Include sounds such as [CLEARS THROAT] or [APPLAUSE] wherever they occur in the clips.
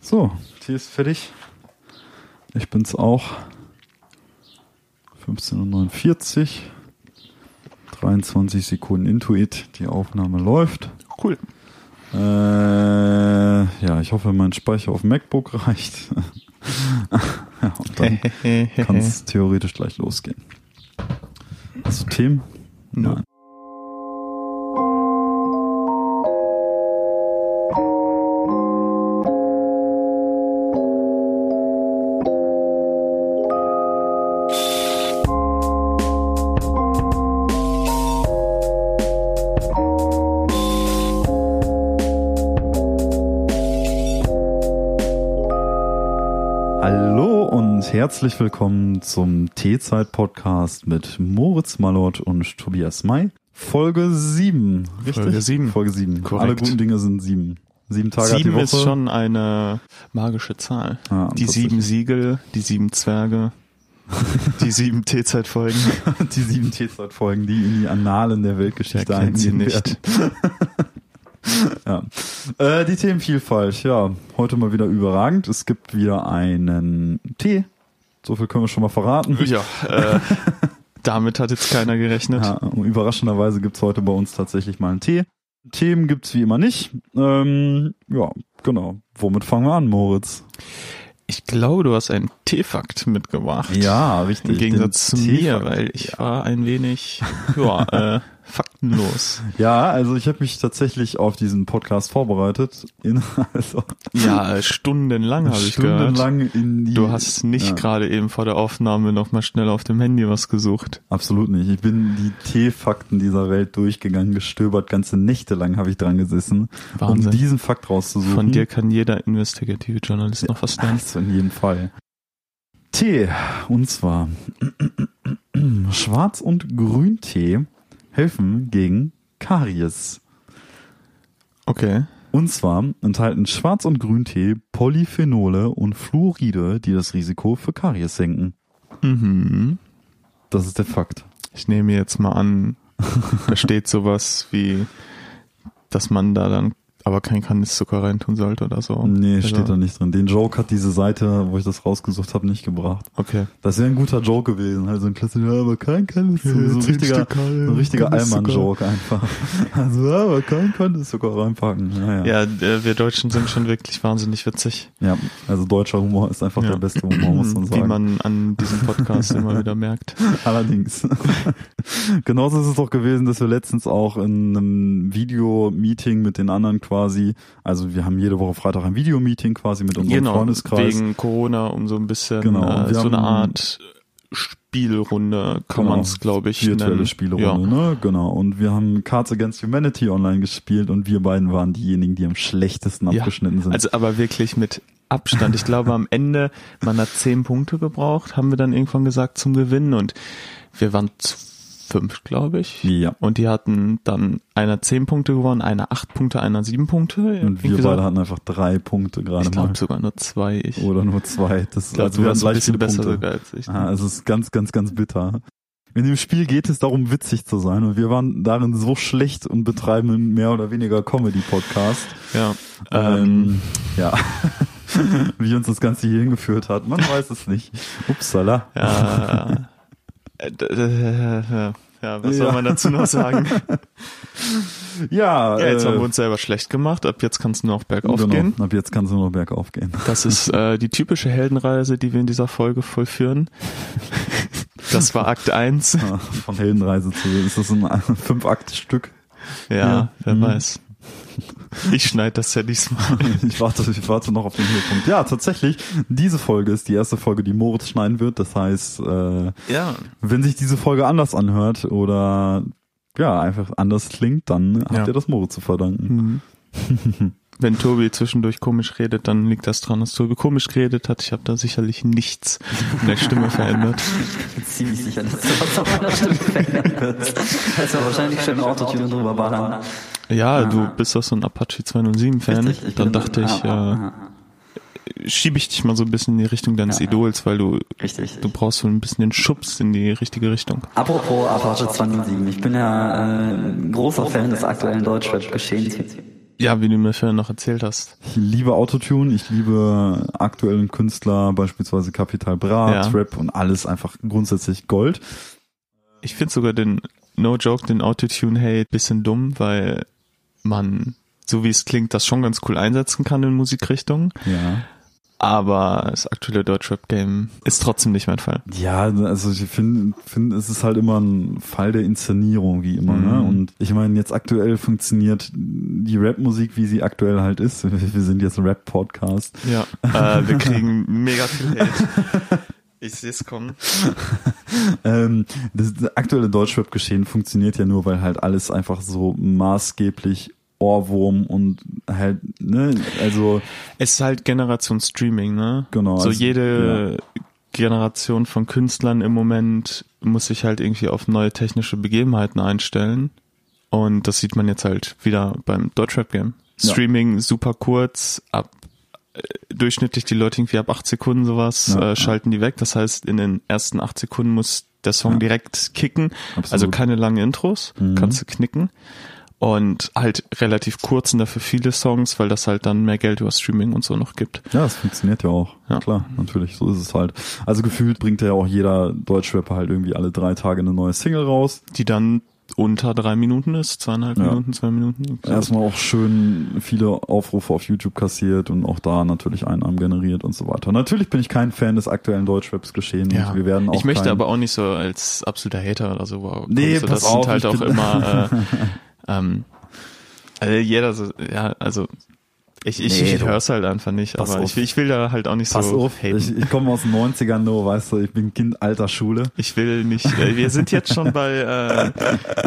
So, Tee ist fertig. Ich bin's auch. 15.49 Uhr. 23 Sekunden Intuit. Die Aufnahme läuft. Cool. Äh, ja, ich hoffe, mein Speicher auf MacBook reicht. [LAUGHS] ja, und dann [LAUGHS] kann es theoretisch gleich losgehen. Hast du Themen? Nein. Herzlich willkommen zum Teezeit-Podcast mit Moritz Mallort und Tobias May. Folge 7, richtig? Folge sieben. Folge 7. Korrekt. Alle guten Dinge sind 7. Sieben Tage hat Sieben ist schon eine magische Zahl. Ja, die sieben Siegel, die sieben Zwerge, [LAUGHS] die sieben T-Zeitfolgen. [LAUGHS] die sieben Teezeit-Folgen, die in die Annalen der Weltgeschichte kennt sie eingehen nicht? [LAUGHS] ja. Äh, die Themenvielfalt, ja, heute mal wieder überragend. Es gibt wieder einen Tee. So viel können wir schon mal verraten. Ja, äh, [LAUGHS] damit hat jetzt keiner gerechnet. Ja, überraschenderweise gibt's heute bei uns tatsächlich mal einen Tee. Themen gibt's wie immer nicht. Ähm, ja, genau. Womit fangen wir an, Moritz? Ich glaube, du hast einen T-Fakt mitgebracht. Ja, richtig. Im Gegensatz zu mir, weil ich war ein wenig, ja, äh, [LAUGHS] faktenlos. [LAUGHS] Ja, also ich habe mich tatsächlich auf diesen Podcast vorbereitet. In, [LAUGHS] also Ja, stundenlang habe ich gehört. stundenlang in die. Du hast nicht Ja. gerade eben vor der Aufnahme noch mal schnell auf dem Handy was gesucht. Absolut nicht. Ich bin die T-Fakten dieser Welt durchgegangen, gestöbert. Ganze Nächte lang habe ich dran gesessen, Wahnsinn. um diesen Fakt rauszusuchen. Von dir kann jeder investigative Journalist noch was lernen. Das [LAUGHS] in jedem Fall. Tee. Und zwar [CLEARS THROAT] Schwarz- und Grüntee helfen gegen Karies. Okay. Und zwar enthalten Schwarz- und Grüntee Polyphenole und Fluoride, die das Risiko für Karies senken. Mhm. Das ist der Fakt. Ich nehme jetzt mal an, da steht sowas wie, dass man da dann aber kein Kandiszucker reintun sollte oder so. Nee, Also, steht da nicht drin. Den Joke hat diese Seite, wo ich das rausgesucht habe, nicht gebracht. Okay. Das wäre ein guter Joke gewesen. Also ein klassischer, ja, aber kein Kandiszucker. So ein richtiger, ein richtiger. Allmann-Joke einfach. [LAUGHS] Also, ja, aber kein Kandiszucker reinpacken. Ja, ja. Ja, wir Deutschen sind schon wirklich wahnsinnig witzig. ja, also deutscher Humor ist einfach Ja. der beste Humor, muss man sagen. Wie man an diesem Podcast immer wieder merkt. [LAUGHS] Allerdings. [LAUGHS] Genauso ist es doch gewesen, dass wir letztens auch in einem Video-Meeting mit den anderen quasi, also wir haben jede Woche Freitag ein Video-Meeting quasi mit unserem Genau, Freundeskreis. wegen Corona, um so ein bisschen Genau, äh, wir so eine Art Spielrunde kann Genau, man es, glaube ich, virtuelle nennen. Spielrunde, ne? Genau. Und wir haben Cards Against Humanity online gespielt und wir beiden waren diejenigen, die am schlechtesten Ja, abgeschnitten sind. Also aber wirklich mit Abstand. Ich glaube am Ende, man hat zehn Punkte gebraucht, haben wir dann irgendwann gesagt zum Gewinnen und wir waren zu fünf, glaube ich. ja. Und die hatten dann einer zehn Punkte gewonnen, einer acht Punkte, einer sieben Punkte. Und wir Irgendwie so. beide hatten einfach drei Punkte gerade ich mal. glaube sogar nur zwei. Ich, Oder nur zwei. Das ich glaube, also wir hatten ein gleich viele besser Punkte. sogar als ich. ne? Ah, es ist ganz, ganz, ganz bitter. In dem Spiel geht es darum, witzig zu sein und wir waren darin so schlecht und betreiben einen mehr oder weniger Comedy-Podcast. ja. Ähm, Ähm, ja. [LAUGHS] Wie uns das Ganze hier hingeführt hat, man weiß es nicht. Upsala. ja. Äh, [LAUGHS] ja. Was soll Ja. man dazu noch sagen? [LAUGHS] Ja, Ja, jetzt äh, haben wir uns selber schlecht gemacht. Ab jetzt kann es nur noch bergauf genau. gehen. Ab jetzt kann es nur noch bergauf gehen. Das ist äh, die typische Heldenreise, die wir in dieser Folge vollführen. [LAUGHS] Das war Akt 1. Ja, Von Heldenreise zu, ist das ein Fünf-Akt-Stück? Ja, Ja. wer Mhm. weiß. [LAUGHS] Ich schneide das ja diesmal. Ich warte, ich warte noch auf den Höhepunkt. Ja, tatsächlich, diese Folge ist die erste Folge, die Moritz schneiden wird. Das heißt, äh, Ja. wenn sich diese Folge anders anhört oder ja, einfach anders klingt, dann habt Ja. ihr das Moritz zu verdanken. Mhm. [LAUGHS] Wenn Tobi zwischendurch komisch redet, dann liegt das dran, dass Tobi komisch geredet hat. Ich habe da sicherlich nichts in der Stimme verändert. [LAUGHS] Ich bin ziemlich sicher, dass du was auf meiner Stimme verändern wird. Kannst ja wahrscheinlich schön Autotune drüber ballern. Ja, du bist doch so ein Apache 207-Fan. Richtig, ich Dann dachte ich, ah, ah, äh, ah, schiebe ich dich mal so ein bisschen in die Richtung deines Ja. Idols, weil du, Richtig. du brauchst so ein bisschen den Schubs in die richtige Richtung. Apropos Apache 207, ich bin ja äh, ein großer Fan des aktuellen Deutschrap-Geschehens. Ja, wie du mir vorhin noch erzählt hast. Ich liebe Autotune, ich liebe aktuellen Künstler, beispielsweise Capital Bra, Ja. Trap und alles einfach grundsätzlich Gold. Ich finde sogar den No Joke, den Autotune-Hate bisschen dumm, weil man, so wie es klingt, das schon ganz cool einsetzen kann in Musikrichtungen. Ja. Aber das aktuelle Deutschrap-Game ist trotzdem nicht mein Fall. Ja, also ich finde, find, es ist halt immer ein Fall der Inszenierung, wie immer. Ne? Mhm. Und ich meine, jetzt aktuell funktioniert die Rapmusik, wie sie aktuell halt ist. [LAUGHS] Wir sind jetzt ein Rap-Podcast. Ja. Äh, wir kriegen mega viel Hate. [LAUGHS] Ich sehe es kommen. Ähm, das, das aktuelle Deutschrap-Geschehen funktioniert ja nur, weil halt alles einfach so maßgeblich Ohrwurm und halt, ne, also Es ist halt Generation Streaming, ne? Genau, So also, jede Generation von Künstlern im Moment muss sich halt irgendwie auf neue technische Begebenheiten einstellen. Und das sieht man jetzt halt wieder beim Deutschrap-Game. Ja. Streaming super kurz, ab äh, durchschnittlich die Leute irgendwie ab acht Sekunden sowas Ja, äh, ja. schalten die weg. Das heißt, in den ersten acht Sekunden muss der Song Ja. direkt kicken. Absolut. Also keine langen Intros, Mhm. kannst du knicken. Und halt relativ kurz und dafür viele Songs, weil das halt dann mehr Geld über Streaming und so noch gibt. Ja, es funktioniert ja auch. Ja. Klar, natürlich, so ist es halt. Also gefühlt bringt ja auch jeder Deutschrapper halt irgendwie alle drei Tage eine neue Single raus. die dann unter drei Minuten ist, zweieinhalb Ja. Minuten, zwei Minuten. Erstmal auch schön viele Aufrufe auf YouTube kassiert und auch da natürlich Einnahmen generiert und so weiter. Natürlich bin ich kein Fan des aktuellen Deutschraps geschehen Ja. wir werden auch ich möchte aber auch nicht so als absoluter Hater oder so. Wow, Nee, pass das auf, sind halt auch immer [LAUGHS] äh, ähm, also jeder so, ja, also ich, ich, Nee, ich höre es halt einfach nicht, Pass aber auf. ich, will- ich will da halt auch nicht Pass so auf, haten. ich, ich komme aus den 90ern, nur, weißt du, ich bin Kind alter Schule. Ich will nicht, äh, wir sind jetzt schon bei, äh,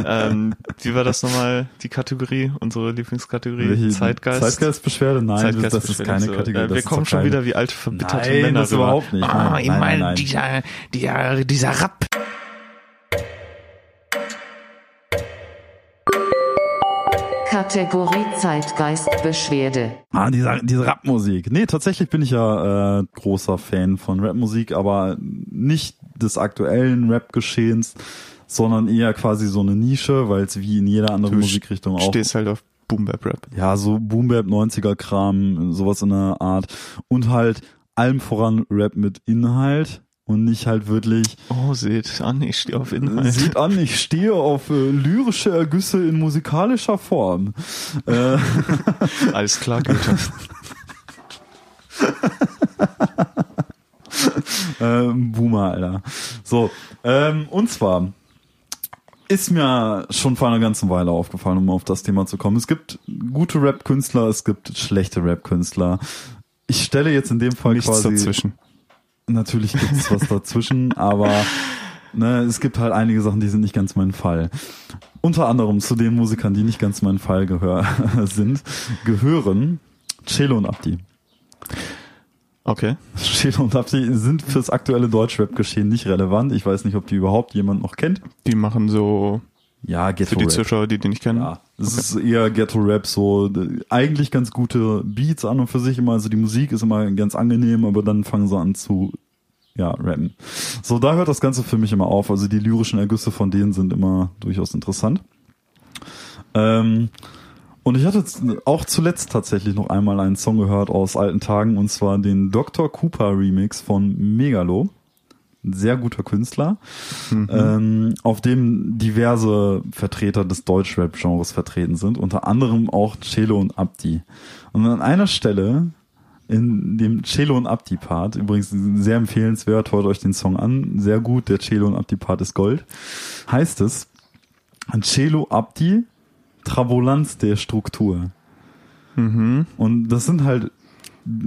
ähm, wie war das nochmal, die Kategorie, unsere Lieblingskategorie? Welche- Zeitgeist? Zeitgeistbeschwerde? Nein, das, das ist keine so. Kategorie. Äh, wir kommen schon keine- wieder wie alte verbitterte Nein, Männer das überhaupt nicht. Ah, Nein, ich nein, meine, nein. dieser, dieser, dieser Rap. Kategorie Zeitgeistbeschwerde. Ah, diese, diese Rapmusik. Nee, tatsächlich bin ich ja äh, großer Fan von Rapmusik, aber nicht des aktuellen Rap-Geschehens, sondern eher quasi so eine Nische, weil es wie in jeder anderen Du Musikrichtung auch Stehst halt auf Boom Bap Rap. ja, so Boombap 90er Kram, sowas in der Art und halt allem voran Rap mit Inhalt und nicht halt wirklich Oh, seht an, ich stehe auf Inhalt. sieht an, ich stehe auf äh, lyrische Ergüsse in musikalischer Form. Äh, [LAUGHS] Alles klar, Goethe. [LAUGHS] ähm, Boomer, Alter. So, ähm, und zwar ist mir schon vor einer ganzen Weile aufgefallen, um auf das Thema zu kommen. Es gibt gute Rap-Künstler, es gibt schlechte Rap-Künstler. Ich stelle jetzt in dem Fall Nichts quasi dazwischen. Natürlich gibt es was dazwischen, aber ne, es gibt halt einige Sachen, die sind nicht ganz mein Fall. Unter anderem zu den Musikern, die nicht ganz mein Fall gehör [LAUGHS] sind, gehören Celo und Abdi. Okay. Celo und Abdi sind fürs aktuelle Deutschrap-Geschehen nicht relevant. Ich weiß nicht, ob die überhaupt jemand noch kennt. Die machen so, Ja, für die. Zuschauer, die die nicht kennen. Ja, es ist eher Ghetto-Rap, so eigentlich ganz gute Beats an und für sich immer. Also die Musik ist immer ganz angenehm, aber dann fangen sie an zu ja, rappen. So, da hört das Ganze für mich immer auf. Also die lyrischen Ergüsse von denen sind immer durchaus interessant. Ähm, und ich hatte auch zuletzt tatsächlich noch einmal einen Song gehört aus alten Tagen und zwar den Dr. Cooper Remix von Megalo. Ein sehr guter Künstler, ähm, auf dem diverse Vertreter des Deutschrap-Genres vertreten sind, unter anderem auch Celo und Abdi. Und an einer Stelle in dem Celo und Abdi Part, übrigens sehr empfehlenswert, hört euch den Song an, sehr gut, der Celo und Abdi Part ist Gold, heißt es, Celo Abdi, Trabolanz der Struktur. Mhm. Und das sind halt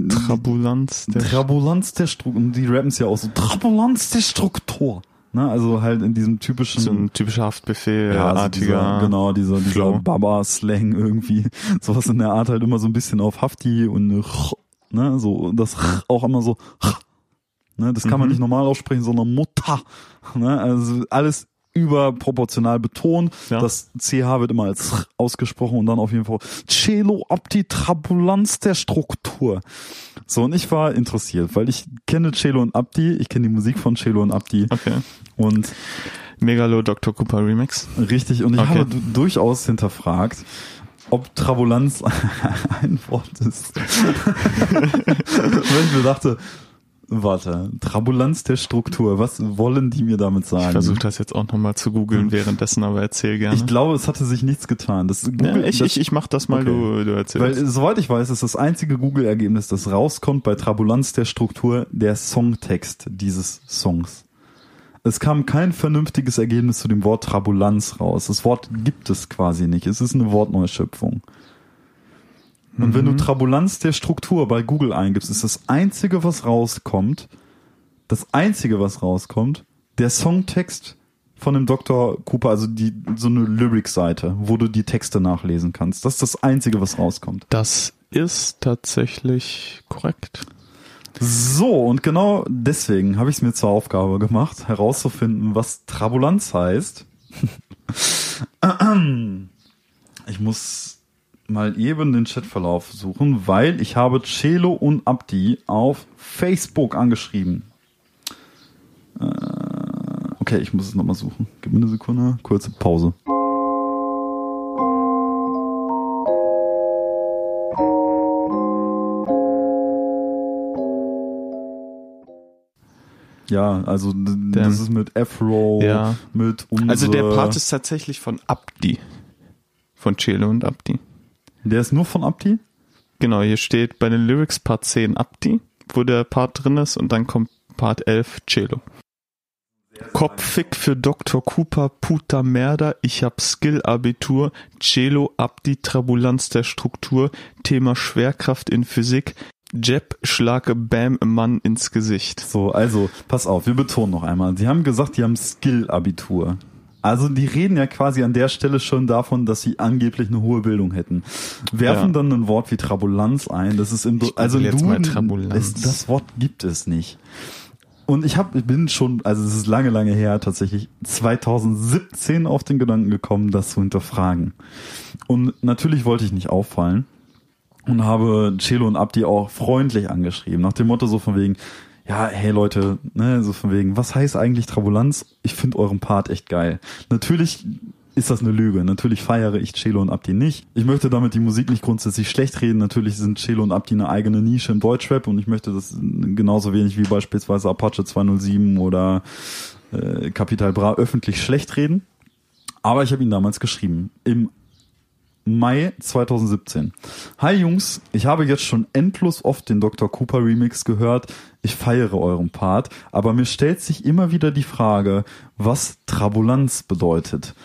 Trabulanz. Der Trabulanz der Struktur, und die rappen es ja auch so, Trabulanz der Struktur. Ne, also halt in diesem typischen so ein typischer Haftbefehl, ja, also artiger. dieser, genau, dieser, dieser. Baba-Slang irgendwie. [LAUGHS] Sowas in der Art halt immer so ein bisschen auf Hafti und ne, so, das auch immer so, ne, das kann man Mhm. nicht normal aussprechen, sondern Mutter, ne, also alles überproportional betont. Ja. Das CH wird immer als ausgesprochen und dann auf jeden Fall Celo ab die Trabulanz der Struktur. So, und ich war interessiert, weil ich kenne Celo und Abdi, ich kenne die Musik von Celo und Abdi Okay. und Megalo Dr. Cooper Remix. Richtig, und ich Okay. habe du- durchaus hinterfragt, ob Trabulanz [LAUGHS] ein Wort ist. [LAUGHS] Weil ich mir dachte, warte, Trabulanz der Struktur, was wollen die mir damit sagen? Ich versuche das jetzt auch nochmal zu googeln währenddessen, aber erzähl gerne. Ich glaube, es hatte sich nichts getan. Das ja, Google, ich, das, ich, ich mach das mal, Okay. du, du weil, erzählst. soweit ich weiß, ist das einzige Google-Ergebnis, das rauskommt bei Trabulanz der Struktur, der Songtext dieses Songs. Es kam kein vernünftiges Ergebnis zu dem Wort Trabulanz raus. Das Wort gibt es quasi nicht. Es ist eine Wortneuschöpfung. Und wenn du Trabulanz der Struktur bei Google eingibst, ist das einzige, was rauskommt, das einzige, was rauskommt, der Songtext von dem Dr. Cooper, also die, so eine Lyric-Seite, wo du die Texte nachlesen kannst. Das ist das einzige, was rauskommt. Das ist tatsächlich korrekt. So, und genau deswegen habe ich es mir zur Aufgabe gemacht, herauszufinden, was Trabulanz heißt. [LAUGHS] Ich muss mal eben den Chatverlauf suchen, weil ich habe Celo und Abdi auf Facebook angeschrieben. Äh, Okay, ich muss es nochmal suchen. Gib mir eine Sekunde, kurze Pause. Ja, also d- das ist mit Afro, Ja. mit unsere, Also der Part ist tatsächlich von Abdi. Von Chelo und Abdi. Der ist nur von Abdi? Genau, hier steht bei den Lyrics Part 10 Abdi, wo der Part drin ist und dann kommt Part 11 Cello. Kopfig für Dr. Cooper, puta Merda, ich hab Skill-Abitur, Cello, Abdi, Trabulanz der Struktur, Thema Schwerkraft in Physik, Jeb, Schlage, Bam, Mann ins Gesicht. So, also, pass auf, wir betonen noch einmal. Sie haben gesagt, die haben Skill-Abitur. Also die reden ja quasi an der Stelle schon davon, dass sie angeblich eine hohe Bildung hätten. Werfen Ja. dann ein Wort wie Trabulanz ein. Das ist im Ich also jetzt du, mal Trabulanz. Es, das Wort gibt es nicht. Und ich habe, ich bin schon, also es ist lange, lange her, tatsächlich 2017 auf den Gedanken gekommen, das zu hinterfragen. Und natürlich wollte ich nicht auffallen und habe Celo und Abdi auch freundlich angeschrieben, nach dem Motto so von wegen, ja, hey Leute, ne, so von wegen, was heißt eigentlich Trabulanz? Ich finde euren Part echt geil. Natürlich ist das eine Lüge. Natürlich feiere ich Celo und Abdi nicht. Ich möchte damit die Musik nicht grundsätzlich schlecht reden. Natürlich sind Celo und Abdi eine eigene Nische im Deutschrap und ich möchte das genauso wenig wie beispielsweise Apache 207 oder äh, Capital Bra öffentlich schlecht reden. Aber ich habe ihn damals geschrieben. Im Mai 2017. Hi Jungs, ich habe jetzt schon endlos oft den Dr. Cooper Remix gehört. Ich feiere euren Part, aber mir stellt sich immer wieder die Frage, was Trabulanz bedeutet.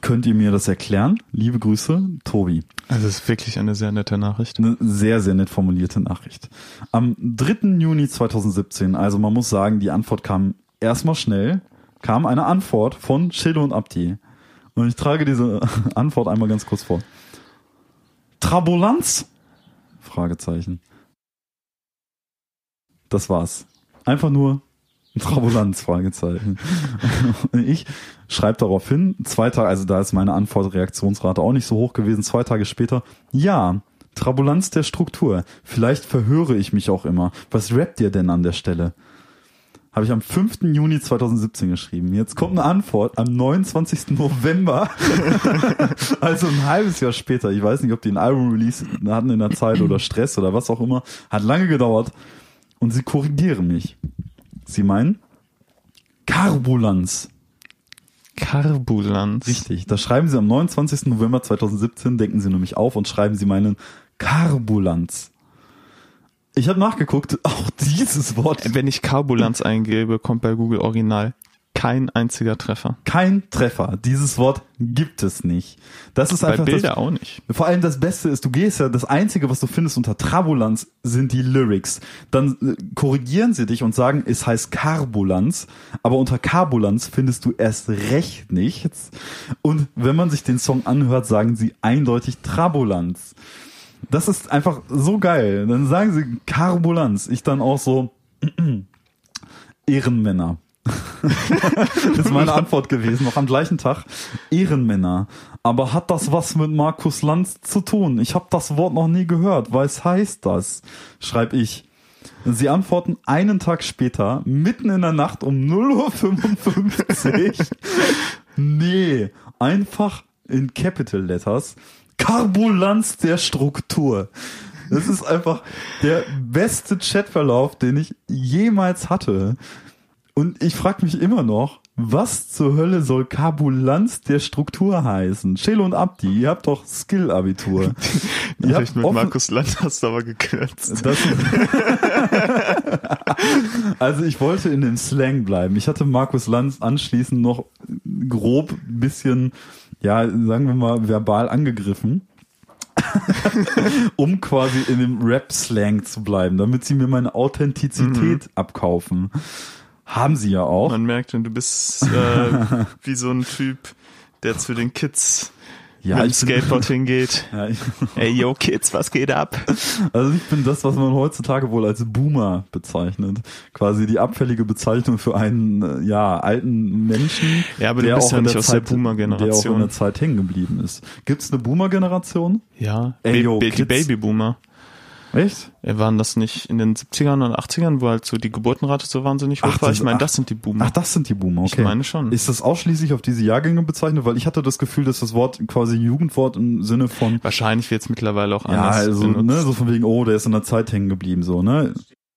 Könnt ihr mir das erklären? Liebe Grüße, Tobi. Also es ist wirklich eine sehr nette Nachricht. Eine sehr, sehr nett formulierte Nachricht. Am 3. Juni 2017, also man muss sagen, die Antwort kam erstmal schnell, kam eine Antwort von Chilo und Abdi. Und ich trage diese [LAUGHS] Antwort einmal ganz kurz vor. Trabulanz? Fragezeichen. Das war's. Einfach nur Trabulanz, Fragezeichen. Ich schreibe darauf hin, zwei Tage, also da ist meine Antwortreaktionsrate auch nicht so hoch gewesen, zwei Tage später, ja, Trabulanz der Struktur. Vielleicht verhöre ich mich auch immer. Was rappt ihr denn an der Stelle? Habe ich am 5. Juni 2017 geschrieben. Jetzt kommt eine Antwort am 29. November. [LAUGHS] also ein halbes Jahr später. Ich weiß nicht, ob die ein Album-Release hatten in der Zeit oder Stress oder was auch immer. Hat lange gedauert. Und sie korrigieren mich. Sie meinen Karbulanz. Karbulanz. Richtig. Da schreiben sie am 29. November 2017, denken sie nämlich auf und schreiben sie meinen Karbulanz. Ich habe nachgeguckt, [LAUGHS] auch dieses Wort, Wenn ich Karbulanz eingebe, kommt bei Google Original kein einziger Treffer. kein Treffer. Dieses Wort gibt es nicht. Das ist Bei einfach Bilder das, auch nicht. Vor allem das Beste ist, du gehst ja, das Einzige, was du findest unter Trabulanz, sind die Lyrics. Dann äh, korrigieren sie dich und sagen, es heißt Karbulanz, aber unter Karbulanz findest du erst recht nichts. Und wenn man sich den Song anhört, sagen sie eindeutig Trabulanz. Das ist einfach so geil. Dann sagen sie Karbulanz. Ich dann auch so, [CLEARS THROAT] Ehrenmänner. Das [LAUGHS] ist meine Antwort gewesen, noch am gleichen Tag. Ehrenmänner. Aber hat das was mit Markus Lanz zu tun? Ich habe das Wort noch nie gehört. Was heißt das? Schreib ich. Sie antworten einen Tag später, mitten in der Nacht um 0.55 Uhr. [LAUGHS] nee, einfach in Capital Letters. Karbulanz der Struktur. Das ist einfach der beste Chatverlauf, den ich jemals hatte. Und ich frage mich immer noch, was zur Hölle soll Karbulanz der Struktur heißen? Chelo und Abdi, ihr habt doch Skill-Abitur. [LAUGHS] Ihr habt mit Markus Land hast du aber gekürzt. [LAUGHS] also ich wollte in dem Slang bleiben. Ich hatte Markus Lanz anschließend noch grob ein bisschen, ja, sagen wir mal, verbal angegriffen. [LAUGHS] um quasi in dem Rap-Slang zu bleiben, damit sie mir meine Authentizität abkaufen. Haben sie ja auch. Man merkt, schon, du bist äh, [LAUGHS] wie so ein Typ, der zu den Kids Ja, mit dem Skateboard hingeht. [LAUGHS] Ja, Ey, yo, Kids, was geht ab? also ich bin das, was man heutzutage wohl als Boomer bezeichnet. Quasi die abfällige Bezeichnung für einen äh, ja alten Menschen. Ja, aber du bist ja in der aus der Zeit- Der auch in der Zeit hängen geblieben ist. Gibt's eine Boomer-Generation? Ja, Ey, yo, Ba- die Kids. Babyboomer. Echt? Äh, Waren das nicht in den 70ern oder 80ern, wo halt so die Geburtenrate so wahnsinnig hoch Ach, war? Ich meine, das sind die Boomer. Ach, das sind die Boomer, okay. Ich meine schon. Ist das ausschließlich auf diese Jahrgänge bezeichnet? Weil ich hatte das Gefühl, dass das Wort quasi Jugendwort im Sinne von Wahrscheinlich wird es mittlerweile auch Ja, anders also, benutzt. ne, so von wegen, oh, der ist in der Zeit hängen geblieben, so, ne?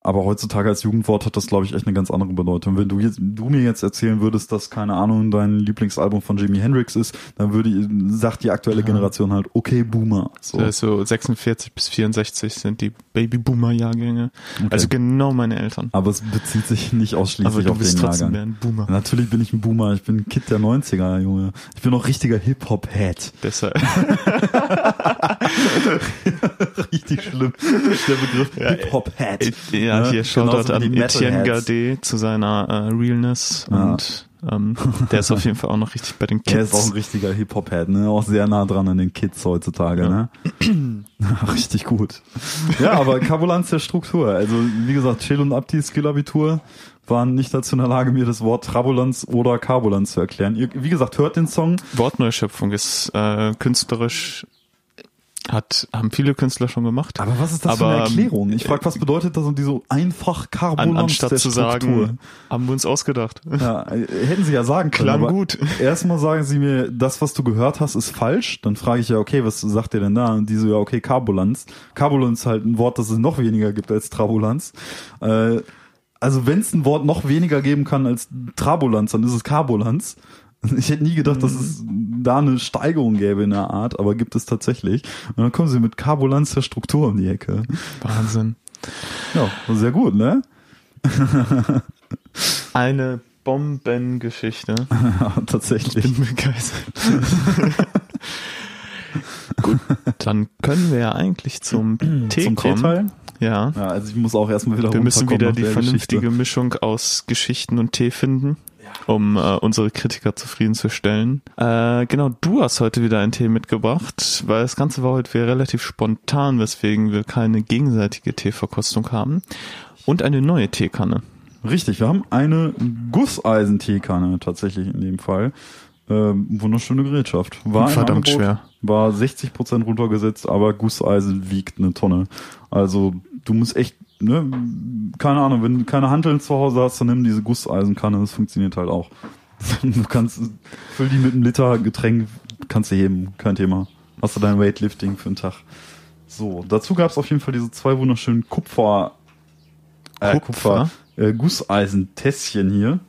Aber heutzutage als Jugendwort hat das, glaube ich, echt eine ganz andere Bedeutung. Wenn du jetzt, du mir jetzt erzählen würdest, dass, keine Ahnung, dein Lieblingsalbum von Jimi Hendrix ist, dann würde, sagt die aktuelle Generation halt, okay, Boomer. So. Das ist so 46 bis 64 sind die Babyboomer-Jahrgänge. Okay. Also genau meine Eltern. Aber es bezieht sich nicht Aber ausschließlich du auf bist den trotzdem Jahrgang. mehr ein Boomer. Natürlich bin ich ein Boomer, ich bin ein Kid der 90er, Junge. Ich bin auch richtiger Hip-Hop-Head. Deshalb. [LAUGHS] Richtig schlimm. Der Begriff Hip-Hop-Head. ja, Ne? hier Shoutout Genauso wie an die Etienne. Gade zu seiner äh, Realness Ja. und ähm, [LAUGHS] der ist auf jeden Fall auch noch richtig bei den Er ist auch ein Kids. richtiger Hip-Hop-Head, ne? Auch sehr nah dran an den Kids heutzutage, ne? [CLEARS THROAT] [LAUGHS] Richtig gut. Ja, aber Karbulanz der Struktur. Also, wie gesagt, Chill und Abdi Skill-Abitur waren nicht dazu in der Lage, mir das Wort Trabulanz oder Karbulanz zu erklären. Ihr, wie gesagt, hört den Song. Wortneuschöpfung ist äh, künstlerisch hat haben viele Künstler schon gemacht. Aber was ist das für Aber, eine Erklärung? Ich frage, was bedeutet das und die so einfach An, Karbulanz der anstatt zu sagen, haben wir uns ausgedacht. Ja, äh, hätten sie ja sagen können. Klang aber gut. Erstmal sagen sie mir, das, was du gehört hast, ist falsch. Dann frage ich ja, okay, was sagt ihr denn da? Und die so, ja, okay. Karbulanz ist halt ein Wort, das es noch weniger gibt als Trabulanz. Äh, also wenn es ein Wort noch weniger geben kann als Trabulanz, dann ist es Karbulanz. [LAUGHS] Ich hätte nie gedacht, dass es da eine Steigerung gäbe in der Art, aber gibt es tatsächlich. Und dann kommen sie mit Karbulanz der Struktur um die Ecke. Wahnsinn. Ja, sehr gut, ne? [LAUGHS] Eine Bombengeschichte. [LAUGHS] Tatsächlich. bin begeistert. Gut, dann können wir ja eigentlich zum [CLEARS THROAT] Tee Zum kommen. Teeteil? Ja. Ja, also ich muss auch erstmal wieder Wir müssen wieder die vernünftige Geschichte. Mischung aus Geschichten und Tee finden, um äh, unsere Kritiker zufriedenzustellen. Äh, genau, du hast heute wieder einen Tee mitgebracht, weil das Ganze war heute wieder relativ spontan, weswegen wir keine gegenseitige Teeverkostung haben. Und eine neue Teekanne. Richtig, wir haben eine Gusseisen-Teekanne tatsächlich in dem Fall. Ähm, wunderschöne Gerätschaft. War Verdammt Angebot, schwer. War 60% runtergesetzt, aber Gusseisen wiegt eine Tonne. Also du musst echt, ne, keine Ahnung, wenn du keine Hanteln zu Hause hast, dann nimm diese Gusseisenkanne, das funktioniert halt auch. [LAUGHS] Du kannst, füll die mit einem Liter Getränk, kannst du heben, kein Thema. Hast du dein Weightlifting für den Tag. So, dazu gab es auf jeden Fall diese zwei wunderschönen Kupfer, äh, Kupfer? Kupfer, äh, Gusseisentässchen hier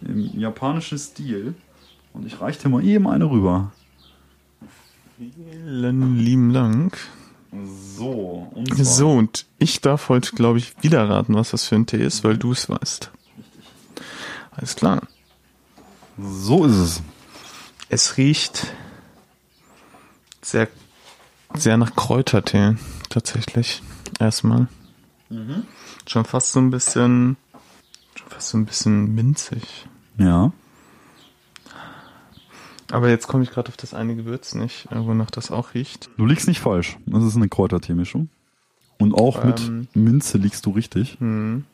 im japanischen Stil. Und ich reiche dir mal eben eine rüber. Vielen lieben Dank. So, und So, und ich darf heute, glaube ich, wieder raten, was das für ein Tee ist, weil du es weißt. Alles klar. So ist es. Es riecht sehr, sehr nach Kräutertee, tatsächlich. Erstmal. Schon fast so ein bisschen, schon fast so ein bisschen minzig. Ja. Aber jetzt komme ich gerade auf das eine Gewürz nicht, äh, wonach das auch riecht. Du liegst nicht falsch. Das ist eine Kräuterteemischung. Und auch Ähm. mit Minze liegst du richtig. Hm.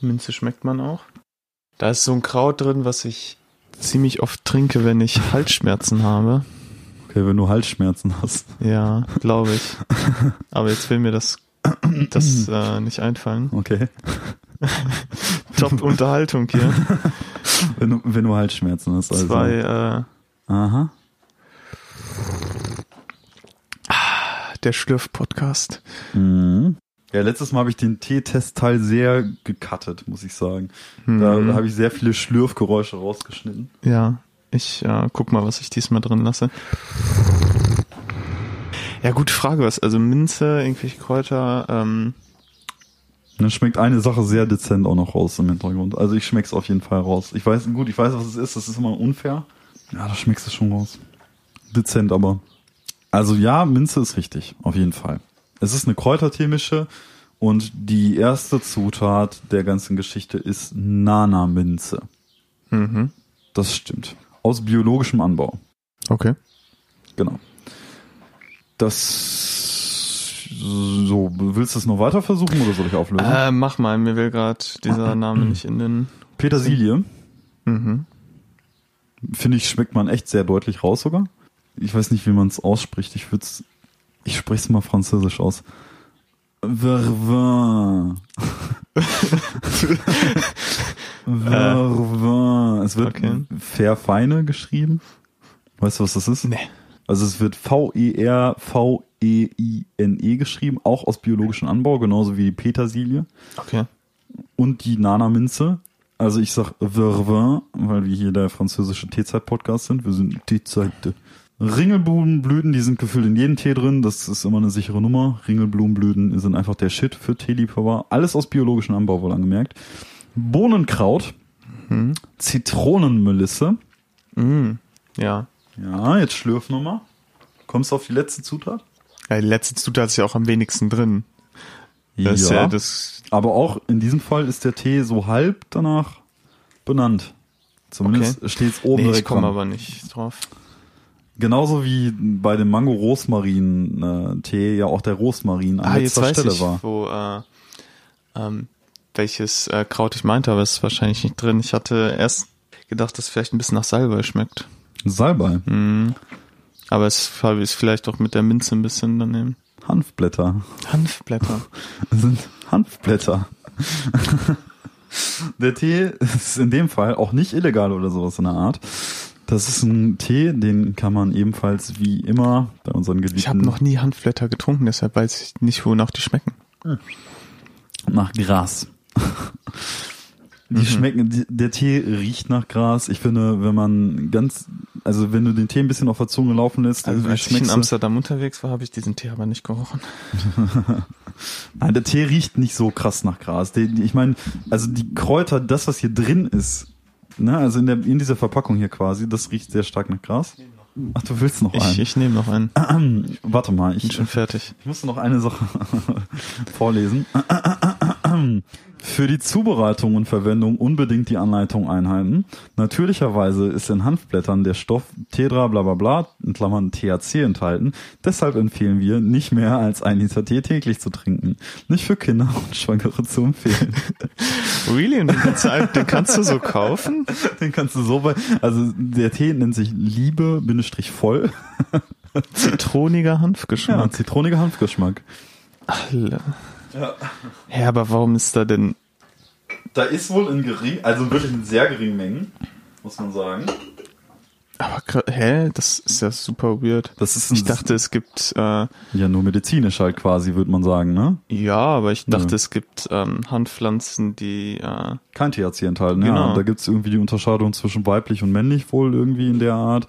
Minze schmeckt man auch. Da ist so ein Kraut drin, was ich ziemlich oft trinke, wenn ich Halsschmerzen habe. Okay, wenn du Halsschmerzen hast. Ja, glaube ich. [LAUGHS] Aber jetzt will mir das, das äh, nicht einfallen. Okay. [LAUGHS] Top Unterhaltung hier. [LAUGHS] Wenn du, wenn du Halsschmerzen hast. Also. Zwei, äh, Aha. der Schlürf-Podcast. Mhm. Ja, letztes Mal habe ich den T-Test-Teil sehr gecuttet, muss ich sagen. Da Mhm. habe ich sehr viele Schlürfgeräusche rausgeschnitten. Ja, ich äh, guck mal, was ich diesmal drin lasse. Ja, gute Frage, was, also Minze, irgendwelche Kräuter, ähm, dann schmeckt eine Sache sehr dezent auch noch raus im Hintergrund. Also ich schmeck's auf jeden Fall raus. Ich weiß, gut, ich weiß, was es ist. Das ist immer unfair. Ja, da schmeckst du schon raus. Dezent aber. Also ja, Minze ist richtig. Auf jeden Fall. Es ist eine Kräuterteemische und die erste Zutat der ganzen Geschichte ist Nana-Minze. mhm. Das stimmt. Aus biologischem Anbau. okay. Genau. Das so, willst du es noch weiter versuchen oder soll ich auflösen? Äh, mach mal, mir will gerade dieser Name nicht in den, Petersilie, mhm. finde ich, schmeckt man echt sehr deutlich raus sogar. Ich weiß nicht, wie man es ausspricht. Ich würde ich spreche es mal französisch aus. Vervin. [LAUGHS] Vervin. Es wird okay. Verfeine geschrieben. Weißt du, was das ist? Nee. Also es wird V-E-R-V-E-I-N-E geschrieben, auch aus biologischem Anbau, genauso wie die Petersilie Okay. und die Nana-Minze. Also ich sag Vervin, weil wir hier der französische Teezeit-Podcast sind. Wir sind Teezeit. Ringelblumenblüten, die sind gefühlt in jedem Tee drin. Das ist immer eine sichere Nummer. Ringelblumenblüten sind einfach der Shit für Teeliebhaber. Alles aus biologischem Anbau, wohl angemerkt. Bohnenkraut, Mhm. Zitronenmelisse. Mhm. Ja. Ja, jetzt schlürf nochmal. Kommst du auf die letzte Zutat? Ja. Die letzte Zutat ist ja auch am wenigsten drin. Das ist ja das, Aber auch in diesem Fall ist der Tee so halb danach benannt. Zumindest Okay. steht's oben nee, ich komme aber nicht drauf. Genauso wie bei dem Mango-Rosmarin-Tee ja auch der Rosmarin an Ah, jetzt letzter weiß Stelle ich, war. wo, äh, ähm, welches äh, Kraut ich meinte, aber es ist wahrscheinlich nicht drin. Ich hatte erst gedacht, dass es vielleicht ein bisschen nach Salbei schmeckt. Salbei, Mhm. Aber es ist vielleicht auch mit der Minze ein bisschen daneben. Hanfblätter. Hanfblätter. [LAUGHS] Das sind Hanfblätter. [LAUGHS] der Tee ist in dem Fall auch nicht illegal oder sowas in der Art. Das ist ein Tee, den kann man ebenfalls wie immer bei unseren geliebten Ich habe noch nie Hanfblätter getrunken, deshalb weiß ich nicht, wonach die schmecken. nach Gras. Die schmecken, die, der Tee riecht nach Gras. Ich finde, wenn man ganz, also wenn du den Tee ein bisschen auf der Zunge laufen lässt, Also als ich in Amsterdam unterwegs war, habe ich diesen Tee aber nicht gerochen. [LAUGHS] Nein, der Tee riecht nicht so krass nach Gras. Ich meine, also die Kräuter, das, was hier drin ist, ne, also in, der, in dieser Verpackung hier quasi, das riecht sehr stark nach Gras. Ach, du willst noch Ich, einen? ich nehme noch einen. [CLEARS THROAT] Warte mal, ich, Bin schon fertig. Ich musste noch eine Sache [LAUGHS] vorlesen. [CLEARS THROAT] [CLEARS THROAT] Für die Zubereitung und Verwendung unbedingt die Anleitung einhalten. Natürlicherweise ist in Hanfblättern der Stoff Tedra bla bla bla, in Klammern THC enthalten. Deshalb empfehlen wir, nicht mehr als ein Liter Tee täglich zu trinken. Nicht für Kinder [LAUGHS] und Schwangere zu empfehlen. [LAUGHS] Really? Und den kannst du, den kannst du so kaufen? [LAUGHS] Den kannst du so bei, also der Tee nennt sich Liebe, Bindestrich voll. Zitroniger Ja, Hanfgeschmack. zitroniger Hanfgeschmack. Alle. Ja. aber warum ist da denn Da ist wohl in gering, also wirklich in sehr geringen Mengen, muss man sagen. Aber hä, das ist ja super weird. Das ist Ich dachte, es gibt äh, ja nur medizinisch halt quasi, würde man sagen, ne? ja, aber ich dachte, Ja. es gibt ähm, Handpflanzen, die äh, Kein THC enthalten, ja. Genau. Da gibt's irgendwie die Unterscheidung zwischen weiblich und männlich wohl irgendwie in der Art.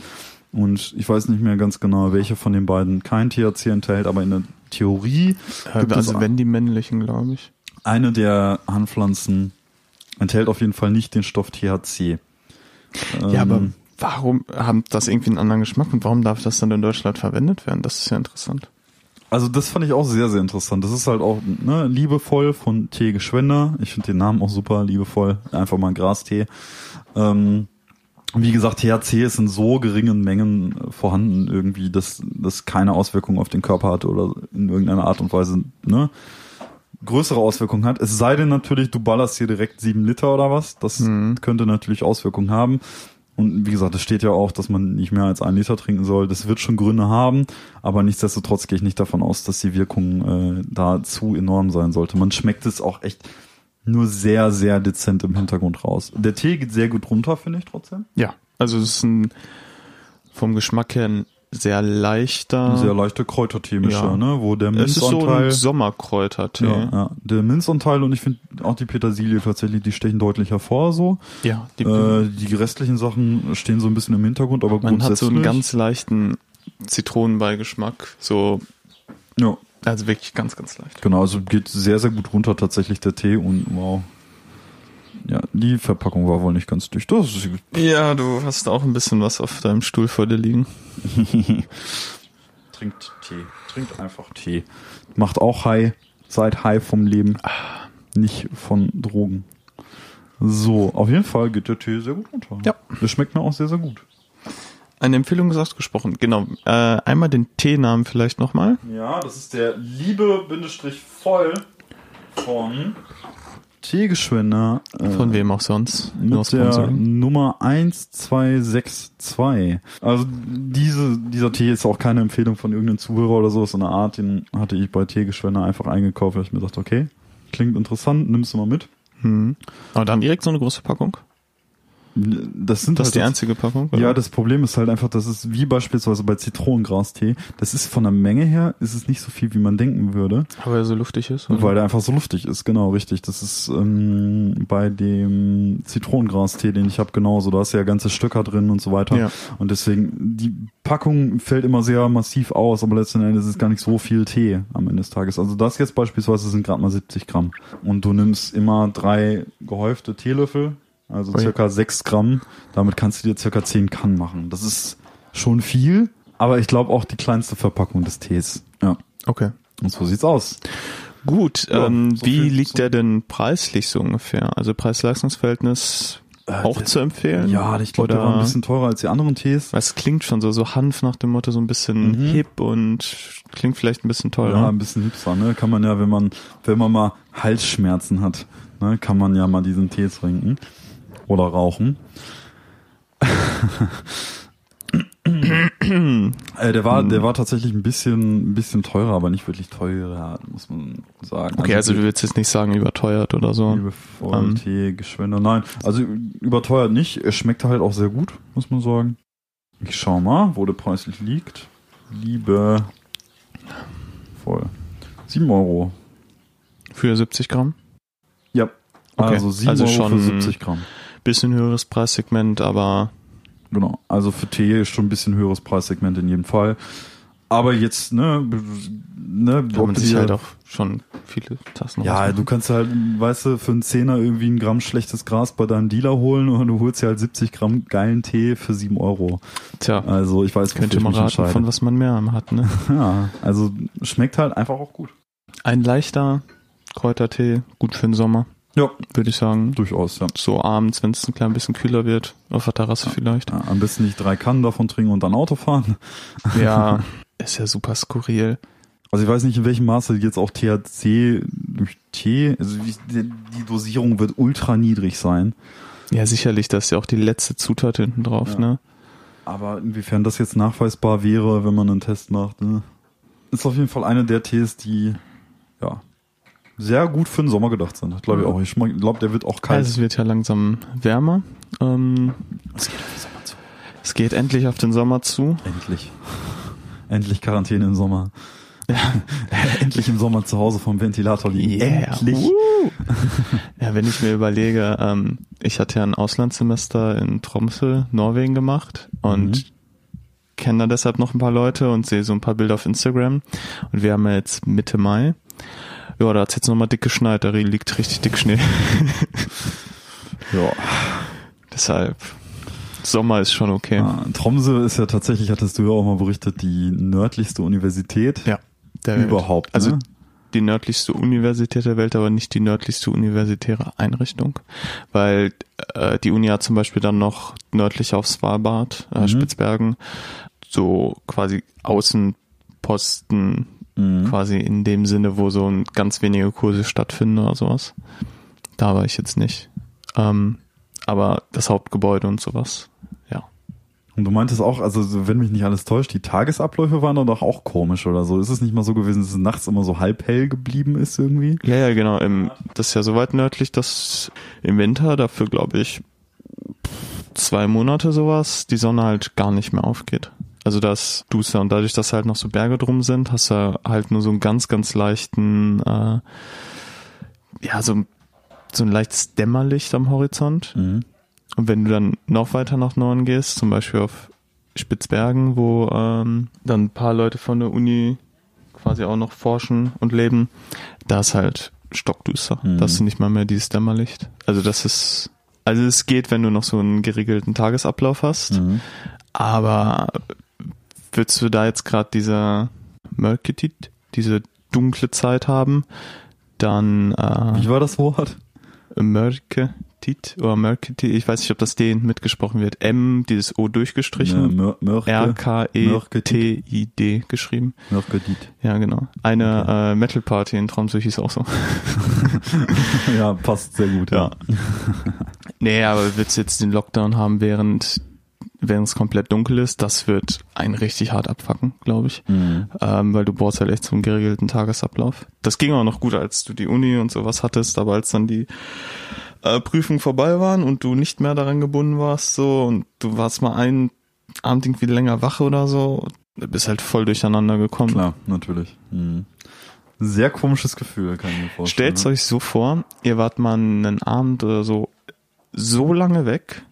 Und ich weiß nicht mehr ganz genau, welche von den beiden kein THC enthält, aber in der Theorie äh, gibt also es wenn die männlichen, glaube ich. eine der Handpflanzen enthält auf jeden Fall nicht den Stoff THC. Ja, aber Ähm, warum haben das irgendwie einen anderen Geschmack und warum darf das dann in Deutschland verwendet werden? Das ist ja interessant. Also das fand ich auch sehr, sehr interessant. Das ist halt auch ne, liebevoll von Tee Geschwender. Ich finde den Namen auch super, liebevoll. Einfach mal ein Grastee. Ähm, wie gesagt, THC ist in so geringen Mengen äh, vorhanden irgendwie, dass das keine Auswirkungen auf den Körper hat oder in irgendeiner Art und Weise ne, größere Auswirkungen hat. Es sei denn natürlich, du ballerst hier direkt sieben Liter oder was. Das könnte natürlich Auswirkungen haben. Und wie gesagt, es steht ja auch, dass man nicht mehr als ein Liter trinken soll. Das wird schon Gründe haben, aber nichtsdestotrotz gehe ich nicht davon aus, dass die Wirkung äh, da zu enorm sein sollte. Man schmeckt es auch echt nur sehr, sehr dezent im Hintergrund raus. Der Tee geht sehr gut runter, finde ich trotzdem. Ja, also es ist ein vom Geschmack her ein sehr leichter. Sehr leichter Kräutertee-Mischer, Ja. ne? Wo der es ist so Minzanteil. ein Sommerkräutertee. ja, ja, der Minzanteil und ich finde auch die Petersilie tatsächlich, die stechen deutlich hervor so. Ja, die, äh, die restlichen Sachen stehen so ein bisschen im Hintergrund, aber man hat so einen ganz leichten Zitronenbeigeschmack. So, Ja, also wirklich ganz, ganz leicht. genau, also geht sehr, sehr gut runter tatsächlich der Tee und wow. Ja, die Verpackung war wohl nicht ganz dicht. Das ist Ja, du hast auch ein bisschen was auf deinem Stuhl vor dir liegen. [LAUGHS] Trinkt Tee. Trinkt einfach Tee. Macht auch high. Seid high vom Leben. Nicht von Drogen. So, auf jeden Fall geht der Tee sehr gut runter. Ja. Das schmeckt mir auch sehr, sehr gut. Eine Empfehlung gesagt gesprochen. Genau. Äh, einmal den Teenamen vielleicht nochmal. Ja, das ist der Liebe-Voll von Teegeschwender. Äh, Von wem auch sonst. Nur Mit der. Nummer 1262. Also diese, dieser Tee ist auch keine Empfehlung von irgendeinem Zuhörer oder so. So eine Art, den hatte ich bei Teegeschwender einfach eingekauft, weil ich mir dachte, okay, klingt interessant, nimmst du mal mit. Hm. Aber dann direkt so eine große Packung. Das sind Das ist halt die jetzt- einzige Packung? oder? Ja, das Problem ist halt einfach, dass es wie beispielsweise bei Zitronengrastee, das ist von der Menge her, ist es nicht so viel, wie man denken würde, Aber er so luftig ist. oder? weil der einfach so luftig ist, genau, richtig. Das ist ähm, bei dem Zitronengrastee, den ich habe, genauso. Da hast du ja ganze Stöcker drin und so weiter. Ja. Und deswegen, die Packung fällt immer sehr massiv aus, aber letzten Endes ist es gar nicht so viel Tee am Ende des Tages. Also das jetzt beispielsweise sind gerade mal 70 Gramm. Und du nimmst immer drei gehäufte Teelöffel, also Ui. circa 6 Gramm. Damit kannst du dir circa 10 Kann machen. Das ist schon viel, aber ich glaube auch die kleinste Verpackung des Tees. Ja. Okay. Und so sieht's aus. Gut, Ja, ähm, so wie viel liegt zu- der denn preislich so ungefähr? Also Preis-Leistungs-Verhältnis auch der- zu empfehlen? Ja, ich glaube, der war ein bisschen teurer als die anderen Tees. Weil es klingt schon so, so Hanf nach dem Motto, so ein bisschen Mhm. hip und klingt vielleicht ein bisschen teurer. Ja, ein bisschen hipster, ne? Kann man ja, wenn man, wenn man mal Halsschmerzen hat, ne, kann man ja mal diesen Tee trinken. Oder rauchen. äh, der war, der war tatsächlich ein bisschen, ein bisschen teurer, aber nicht wirklich teurer, muss man sagen. okay, also du willst jetzt nicht sagen überteuert oder so. liebevoll ähm, Tee, Geschwender. Nein, also überteuert nicht. Er schmeckt halt auch sehr gut, muss man sagen. Ich schau mal, wo der preislich liegt. Liebe voll. 7 Euro. Für 70 Gramm? Ja. Okay, Also 7 also Euro schon- für 70 Gramm. Bisschen höheres Preissegment, aber Genau. Also für Tee ist schon ein bisschen höheres Preissegment in jedem Fall. Aber jetzt, ne, ne, da man sich halt auch schon viele Tassen Ja, rausmachen. du kannst halt, weißt du, für einen Zehner irgendwie ein Gramm schlechtes Gras bei deinem Dealer holen und du holst dir halt 70 Gramm geilen Tee für 7 Euro. Tja, Also ich weiß, könnte ich man raten, von was man mehr hat, ne? [LAUGHS] Ja, also schmeckt halt einfach auch gut. Ein leichter Kräutertee, gut für den Sommer, Ja, würde ich sagen. durchaus, ja. So abends, wenn es ein klein bisschen kühler wird, auf der Terrasse vielleicht. ja. Am besten nicht drei Kannen davon trinken und dann Auto fahren. [LAUGHS] Ja, [LAUGHS] ist ja super skurril. Also ich weiß nicht, in welchem Maße jetzt auch THC durch Tee, also die Dosierung wird ultra niedrig sein. Ja, sicherlich, das ist ja auch die letzte Zutat hinten drauf, Ja. ne? Aber inwiefern das jetzt nachweisbar wäre, wenn man einen Test macht, ne? ist auf jeden Fall eine der Tees, die ja sehr gut für den Sommer gedacht sind. Glaube ich Ja. auch. Ich glaube, der wird auch kalt. Also es wird ja langsam wärmer. Ähm, es geht auf den Sommer zu. es geht endlich auf den Sommer zu. Endlich. Endlich Quarantäne im Sommer. [LAUGHS] Endlich im Sommer zu Hause vom Ventilator liegen. Endlich. Woo! ja, wenn ich mir überlege, ähm, ich hatte ja ein Auslandssemester in Tromsø, Norwegen gemacht und Mhm. kenne da deshalb noch ein paar Leute und sehe so ein paar Bilder auf Instagram. Und wir haben ja jetzt Mitte Mai. Ja, da hat's jetzt nochmal dick geschneit, da liegt richtig dick Schnee. [LAUGHS] Ja. Deshalb, Sommer ist schon okay. Ja, Tromsø ist ja tatsächlich, hattest du ja auch mal berichtet, die nördlichste Universität Ja. Der Welt. überhaupt. Also ne? die nördlichste Universität der Welt, aber nicht die nördlichste universitäre Einrichtung, weil äh, die Uni hat zum Beispiel dann noch nördlich auf Svalbard, äh, Mhm. Spitzbergen, so quasi Außenposten, Mhm. quasi in dem Sinne, wo so ein ganz wenige Kurse stattfinden oder sowas. Da war ich jetzt nicht. Ähm, aber das Hauptgebäude und sowas, ja. Und du meintest auch, also so, wenn mich nicht alles täuscht, die Tagesabläufe waren doch auch komisch oder so. Ist es nicht mal so gewesen, dass es nachts immer so halb hell geblieben ist irgendwie? Ja, ja, genau. Im, das ist ja so weit nördlich, dass im Winter dafür, glaube ich, zwei Monate sowas, die Sonne halt gar nicht mehr aufgeht. Also das duster und dadurch, dass halt noch so Berge drum sind, hast du halt nur so einen ganz, ganz leichten, äh, ja, so, so ein leichtes Dämmerlicht am Horizont. Mhm. Und wenn du dann noch weiter nach Norden gehst, zum Beispiel auf Spitzbergen, wo ähm, dann ein paar Leute von der Uni quasi auch noch forschen und leben, da ist halt stockduster. Mhm. Da hast du nicht mal mehr dieses Dämmerlicht. Also das ist, also es geht, wenn du noch so einen geregelten Tagesablauf hast, Mhm. aber würdest du da jetzt gerade diese Mörketit, diese dunkle Zeit haben, dann äh, Wie war das Wort? Mörketit oder Mörketit, ich weiß nicht, ob das D mitgesprochen wird. M, dieses O durchgestrichen. Mör- Mörke. R-K-E-T-I-D geschrieben. Mörkedit. Ja, genau. Eine äh, Metal Party in Tromsø hieß auch so. [LAUGHS] Ja, passt sehr gut. Ja. nee, aber willst du jetzt den Lockdown haben, während während es komplett dunkel ist, das wird einen richtig hart abfacken, glaube ich. Mhm. Ähm, weil du brauchst halt echt so einen geregelten Tagesablauf. Das ging auch noch gut, als du die Uni und sowas hattest, aber als dann die äh, Prüfungen vorbei waren und du nicht mehr daran gebunden warst, so, und du warst mal einen Abend irgendwie länger wach oder so, bist halt voll durcheinander gekommen. Klar, natürlich. Mhm. Sehr komisches Gefühl, kann ich mir vorstellen. Stellt's euch so vor, ihr wart mal einen Abend oder so so lange weg,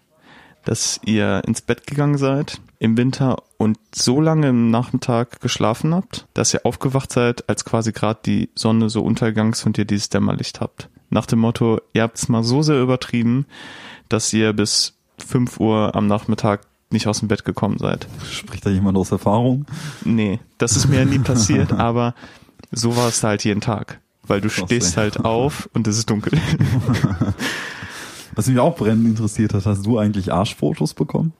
dass ihr ins Bett gegangen seid im Winter und so lange im Nachmittag geschlafen habt, dass ihr aufgewacht seid, als quasi gerade die Sonne so untergangs und ihr dieses Dämmerlicht habt. Nach dem Motto, ihr habt's mal so sehr übertrieben, dass ihr bis 5 Uhr am Nachmittag nicht aus dem Bett gekommen seid. Spricht da jemand aus Erfahrung? Nee, das ist mir ja nie passiert, [LAUGHS] aber so war es halt jeden Tag. Weil du stehst halt auf und es ist dunkel. [LAUGHS] [LAUGHS] Was mich auch brennend interessiert hat, hast du eigentlich Arschfotos bekommen?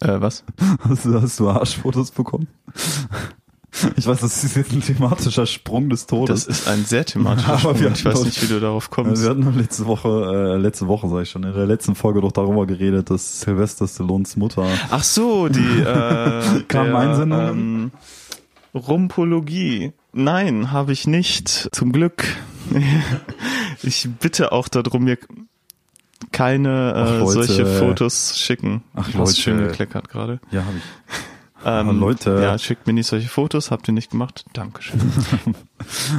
äh, was? Hast du, hast du Arschfotos bekommen? Ich weiß, das ist jetzt ein thematischer Sprung des Todes. Das ist ein sehr thematischer Aber Sprung. Ich weiß nicht, wie du darauf kommst. Wir hatten letzte Woche, äh, letzte Woche sag ich schon, in der letzten Folge doch darüber geredet, dass Sylvester Stallones Mutter Ach so, die [LAUGHS] äh, Kamen der, Einsendungen? Ähm, Rumpologie. Nein, habe ich nicht. Zum Glück. [LAUGHS] ich bitte auch darum, mir keine äh, solche Fotos schicken. Ach, du hast Leute. schön gekleckert gerade. Ja, habe ich. [LAUGHS] Ähm, Leute. Ja, schickt mir nicht solche Fotos. Habt ihr nicht gemacht? Dankeschön. [LAUGHS]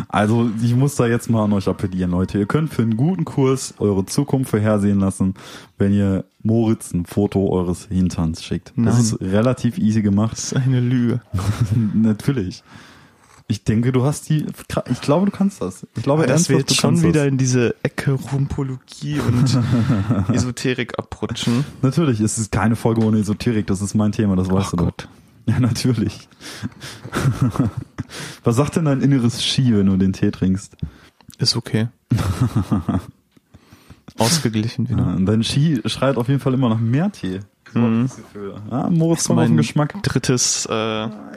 Also ich muss da jetzt mal an euch appellieren, Leute. Ihr könnt für einen guten Kurs eure Zukunft vorhersehen lassen, wenn ihr Moritz ein Foto eures Hinterns schickt. Das Nein. ist relativ easy gemacht. Das ist eine Lüge. [LAUGHS] Natürlich. Ich denke, du hast die. Ich glaube, du kannst das. Ich glaube, dass wir jetzt du schon wieder Das. in diese Ecke Rumpologie und [LAUGHS] Esoterik abrutschen. Natürlich, es ist keine Folge ohne Esoterik. Das ist mein Thema. Das weißt Ach du doch. Gott. Ja, natürlich. [LAUGHS] Was sagt denn dein inneres Ski, wenn du den Tee trinkst? Ist okay. [LAUGHS] Ausgeglichen wieder. Ja, dein Ski schreit auf jeden Fall immer nach mehr Tee. Mhm. Ja, Moritz ist kommt auf den mein Geschmack. drittes, äh,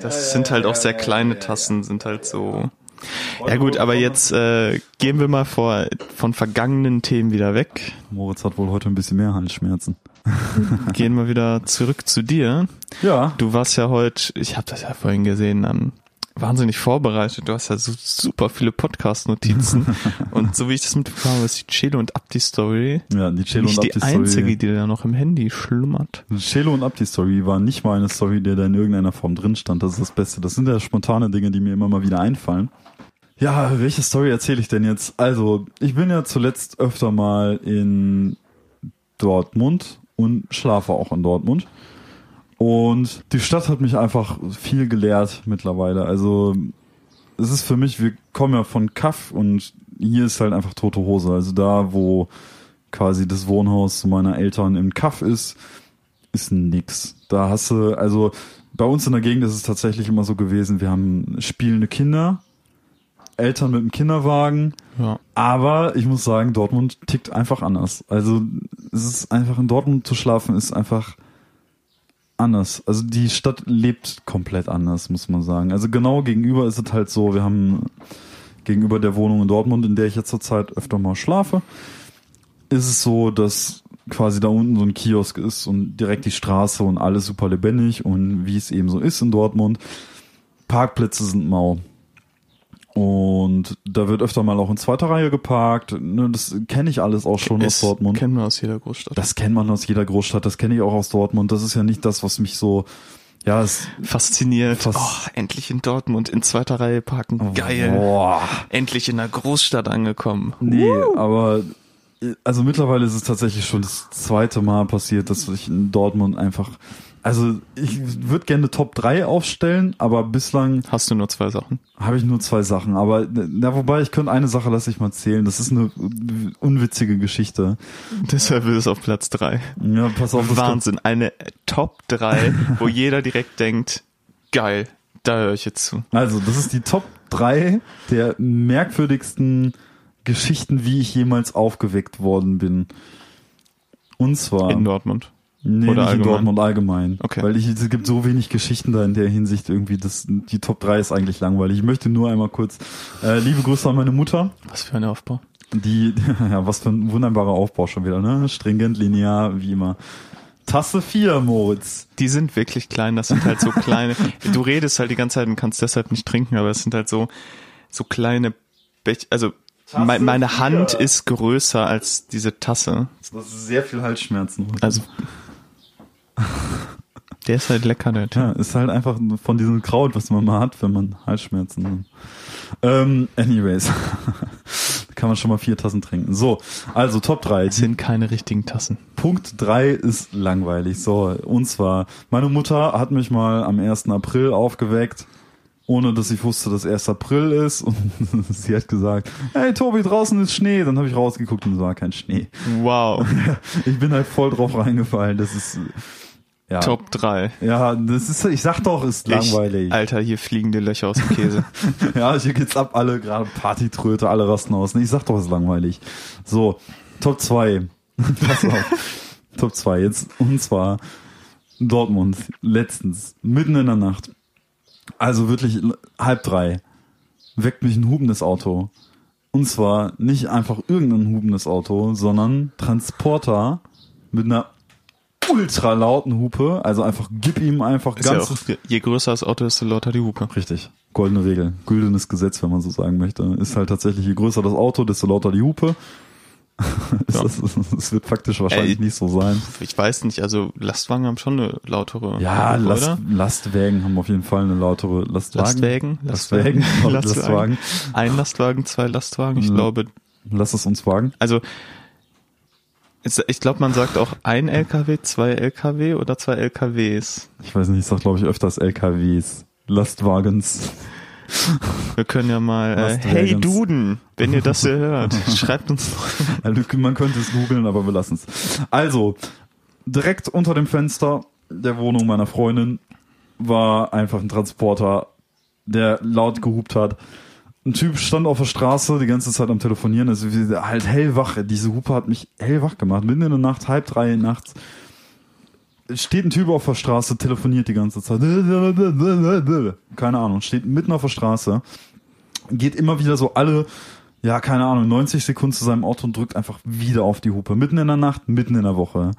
das sind halt auch sehr kleine Tassen, sind halt so. Ja gut, aber jetzt äh, gehen wir mal vor, von vergangenen Themen wieder weg. Moritz hat wohl heute ein bisschen mehr Halsschmerzen. [LAUGHS] [LAUGHS] Gehen wir wieder zurück zu dir. Ja. Du warst ja heute, ich habe das ja vorhin gesehen, ähm, wahnsinnig vorbereitet. Du hast ja so super viele Podcast-Notizen. [LAUGHS] und so wie ich das mitbekommen habe, ist die Chelo und Abdi-Story Ja, die Cello nicht und die einzige, die da noch im Handy schlummert. Cello und Abdi Story war nicht mal eine Story, die da in irgendeiner Form drin stand. Das ist das Beste. Das sind ja spontane Dinge, die mir immer mal wieder einfallen. Ja, welche Story erzähle ich denn jetzt? Also, ich bin ja zuletzt öfter mal in Dortmund und schlafe auch in Dortmund. Und die Stadt hat mich einfach viel gelehrt mittlerweile. Also, es ist für mich, wir kommen ja von Kaff und hier ist halt einfach tote Hose. Also da, wo quasi das Wohnhaus meiner Eltern im Kaff ist, ist nix. Da hast du, also bei uns in der Gegend ist es tatsächlich immer so gewesen, wir haben spielende Kinder, Eltern mit dem Kinderwagen, Ja. aber ich muss sagen, Dortmund tickt einfach anders. Also es ist einfach in Dortmund zu schlafen ist einfach anders. Also die Stadt lebt komplett anders, muss man sagen. Also genau gegenüber ist es halt so, wir haben gegenüber der Wohnung in Dortmund, in der ich jetzt zurzeit öfter mal schlafe, ist es so, dass quasi da unten so ein Kiosk ist und direkt die Straße und alles super lebendig und wie es eben so ist in Dortmund. Parkplätze sind mau. Und da wird öfter mal auch in zweiter Reihe geparkt. Ne, Das kenne ich alles auch schon aus Ist- Dortmund. Kennen wir aus jeder Großstadt. Das kennt man aus jeder Großstadt, das kenne ich auch aus Dortmund. Das ist ja nicht das, was mich so Ja, es Fasziniert. Fas- oh, endlich in Dortmund in zweiter Reihe parken. Geil. Boah. Endlich in der Großstadt angekommen. Nee, aber äh, also mittlerweile ist es tatsächlich schon das zweite Mal passiert, dass ich in Dortmund einfach. Also ich würde gerne Top 3 aufstellen, aber bislang Hast du nur zwei Sachen? habe ich nur zwei Sachen. Aber na, wobei ich könnte eine Sache lasse ich mal zählen. Das ist eine unwitzige Geschichte. Deshalb ist es auf Platz drei. Ja, pass auf, Wahnsinn. Eine Top 3, wo [LAUGHS] jeder direkt denkt, geil, da höre ich jetzt zu. Also, das ist die Top 3 der merkwürdigsten Geschichten, wie ich jemals aufgeweckt worden bin. Und zwar. In Dortmund. Nee, Oder nicht in? Dortmund allgemein. Okay. Weil ich, es gibt so wenig Geschichten da in der Hinsicht irgendwie, das, die Top 3 ist eigentlich langweilig. Ich möchte nur einmal kurz, äh, liebe Grüße an meine Mutter, Was für ein Aufbau. die, [LAUGHS] ja, was für ein wunderbarer Aufbau schon wieder, ne? Stringent, linear, wie immer. Tasse 4, Moritz. Die sind wirklich klein, das sind halt so kleine. [LAUGHS] Du redest halt die ganze Zeit und kannst deshalb nicht trinken, aber es sind halt so, so kleine Bech, also me meine. Hand ist größer als diese Tasse. Das ist sehr viel Halsschmerzen. Also, der ist halt lecker, der Typ. Ja, ist halt einfach von diesem Kraut, was man mal hat, wenn man Halsschmerzen hat. Ähm, anyways. [LAUGHS] Kann man schon mal vier Tassen trinken. So, also Top 3. Es sind keine richtigen Tassen. Punkt 3 ist langweilig. So, und zwar, meine Mutter hat mich mal am 1. April aufgeweckt, ohne dass ich wusste, dass 1. April ist. Und [LAUGHS] sie hat gesagt, hey Tobi, draußen ist Schnee. Dann habe ich rausgeguckt und es war kein Schnee. Wow. [LAUGHS] Ich bin halt voll drauf reingefallen. Das ist, ja. Top 3. Ja, das ist, ich sag doch, ist langweilig. Ich, Alter, hier fliegen die Löcher aus dem Käse. [LAUGHS] Ja, hier geht's ab, alle gerade Partytröte, alle rasten aus. Ich sag doch, es ist langweilig. So, Top 2. [LAUGHS] Pass auf. Top 2 jetzt. Und zwar Dortmund. Letztens. Mitten in der Nacht. Also wirklich halb drei. Weckt mich ein hupendes Auto. Und zwar nicht einfach irgendein hupendes Auto, sondern Transporter mit einer ultra lauten Hupe. Also einfach gib ihm einfach Ist ja ganz auch, je größer das Auto, desto lauter die Hupe. Richtig. Goldene Regel. Güldenes Gesetz, wenn man so sagen möchte. Ist halt tatsächlich, je größer das Auto, desto lauter die Hupe. [LAUGHS] Es Ja. wird faktisch wahrscheinlich Ey, nicht so sein. Ich weiß nicht, also Lastwagen haben schon eine lautere Ja, Hupe, Last, oder? Lastwägen haben auf jeden Fall eine lautere Lastwagen. Lastwagen? Lastwagen. [LAUGHS] Lastwagen. Ein Lastwagen, zwei Lastwagen. Ich Mhm. glaube, Lass es uns wagen. also ich glaube, man sagt auch ein LKW, zwei LKW oder zwei LKWs. Ich weiß nicht, ich sag glaube ich öfters LKWs. Lastwagens. Wir können ja mal, äh, hey Duden, wenn ihr das hier hört, [LAUGHS] schreibt uns. Also, man könnte es googeln, aber wir lassen es. Also, direkt unter dem Fenster der Wohnung meiner Freundin war einfach ein Transporter, der laut gehupt hat. Ein Typ stand auf der Straße die ganze Zeit am Telefonieren, also wie- halt hellwach. Diese Hupe hat mich hellwach gemacht. Mitten in der Nacht, halb drei nachts. Steht ein Typ auf der Straße, telefoniert die ganze Zeit. Keine Ahnung, steht mitten auf der Straße. Geht immer wieder so alle ja, keine Ahnung, 90 Sekunden zu seinem Auto und drückt einfach wieder auf die Hupe. Mitten in der Nacht, mitten in der Woche.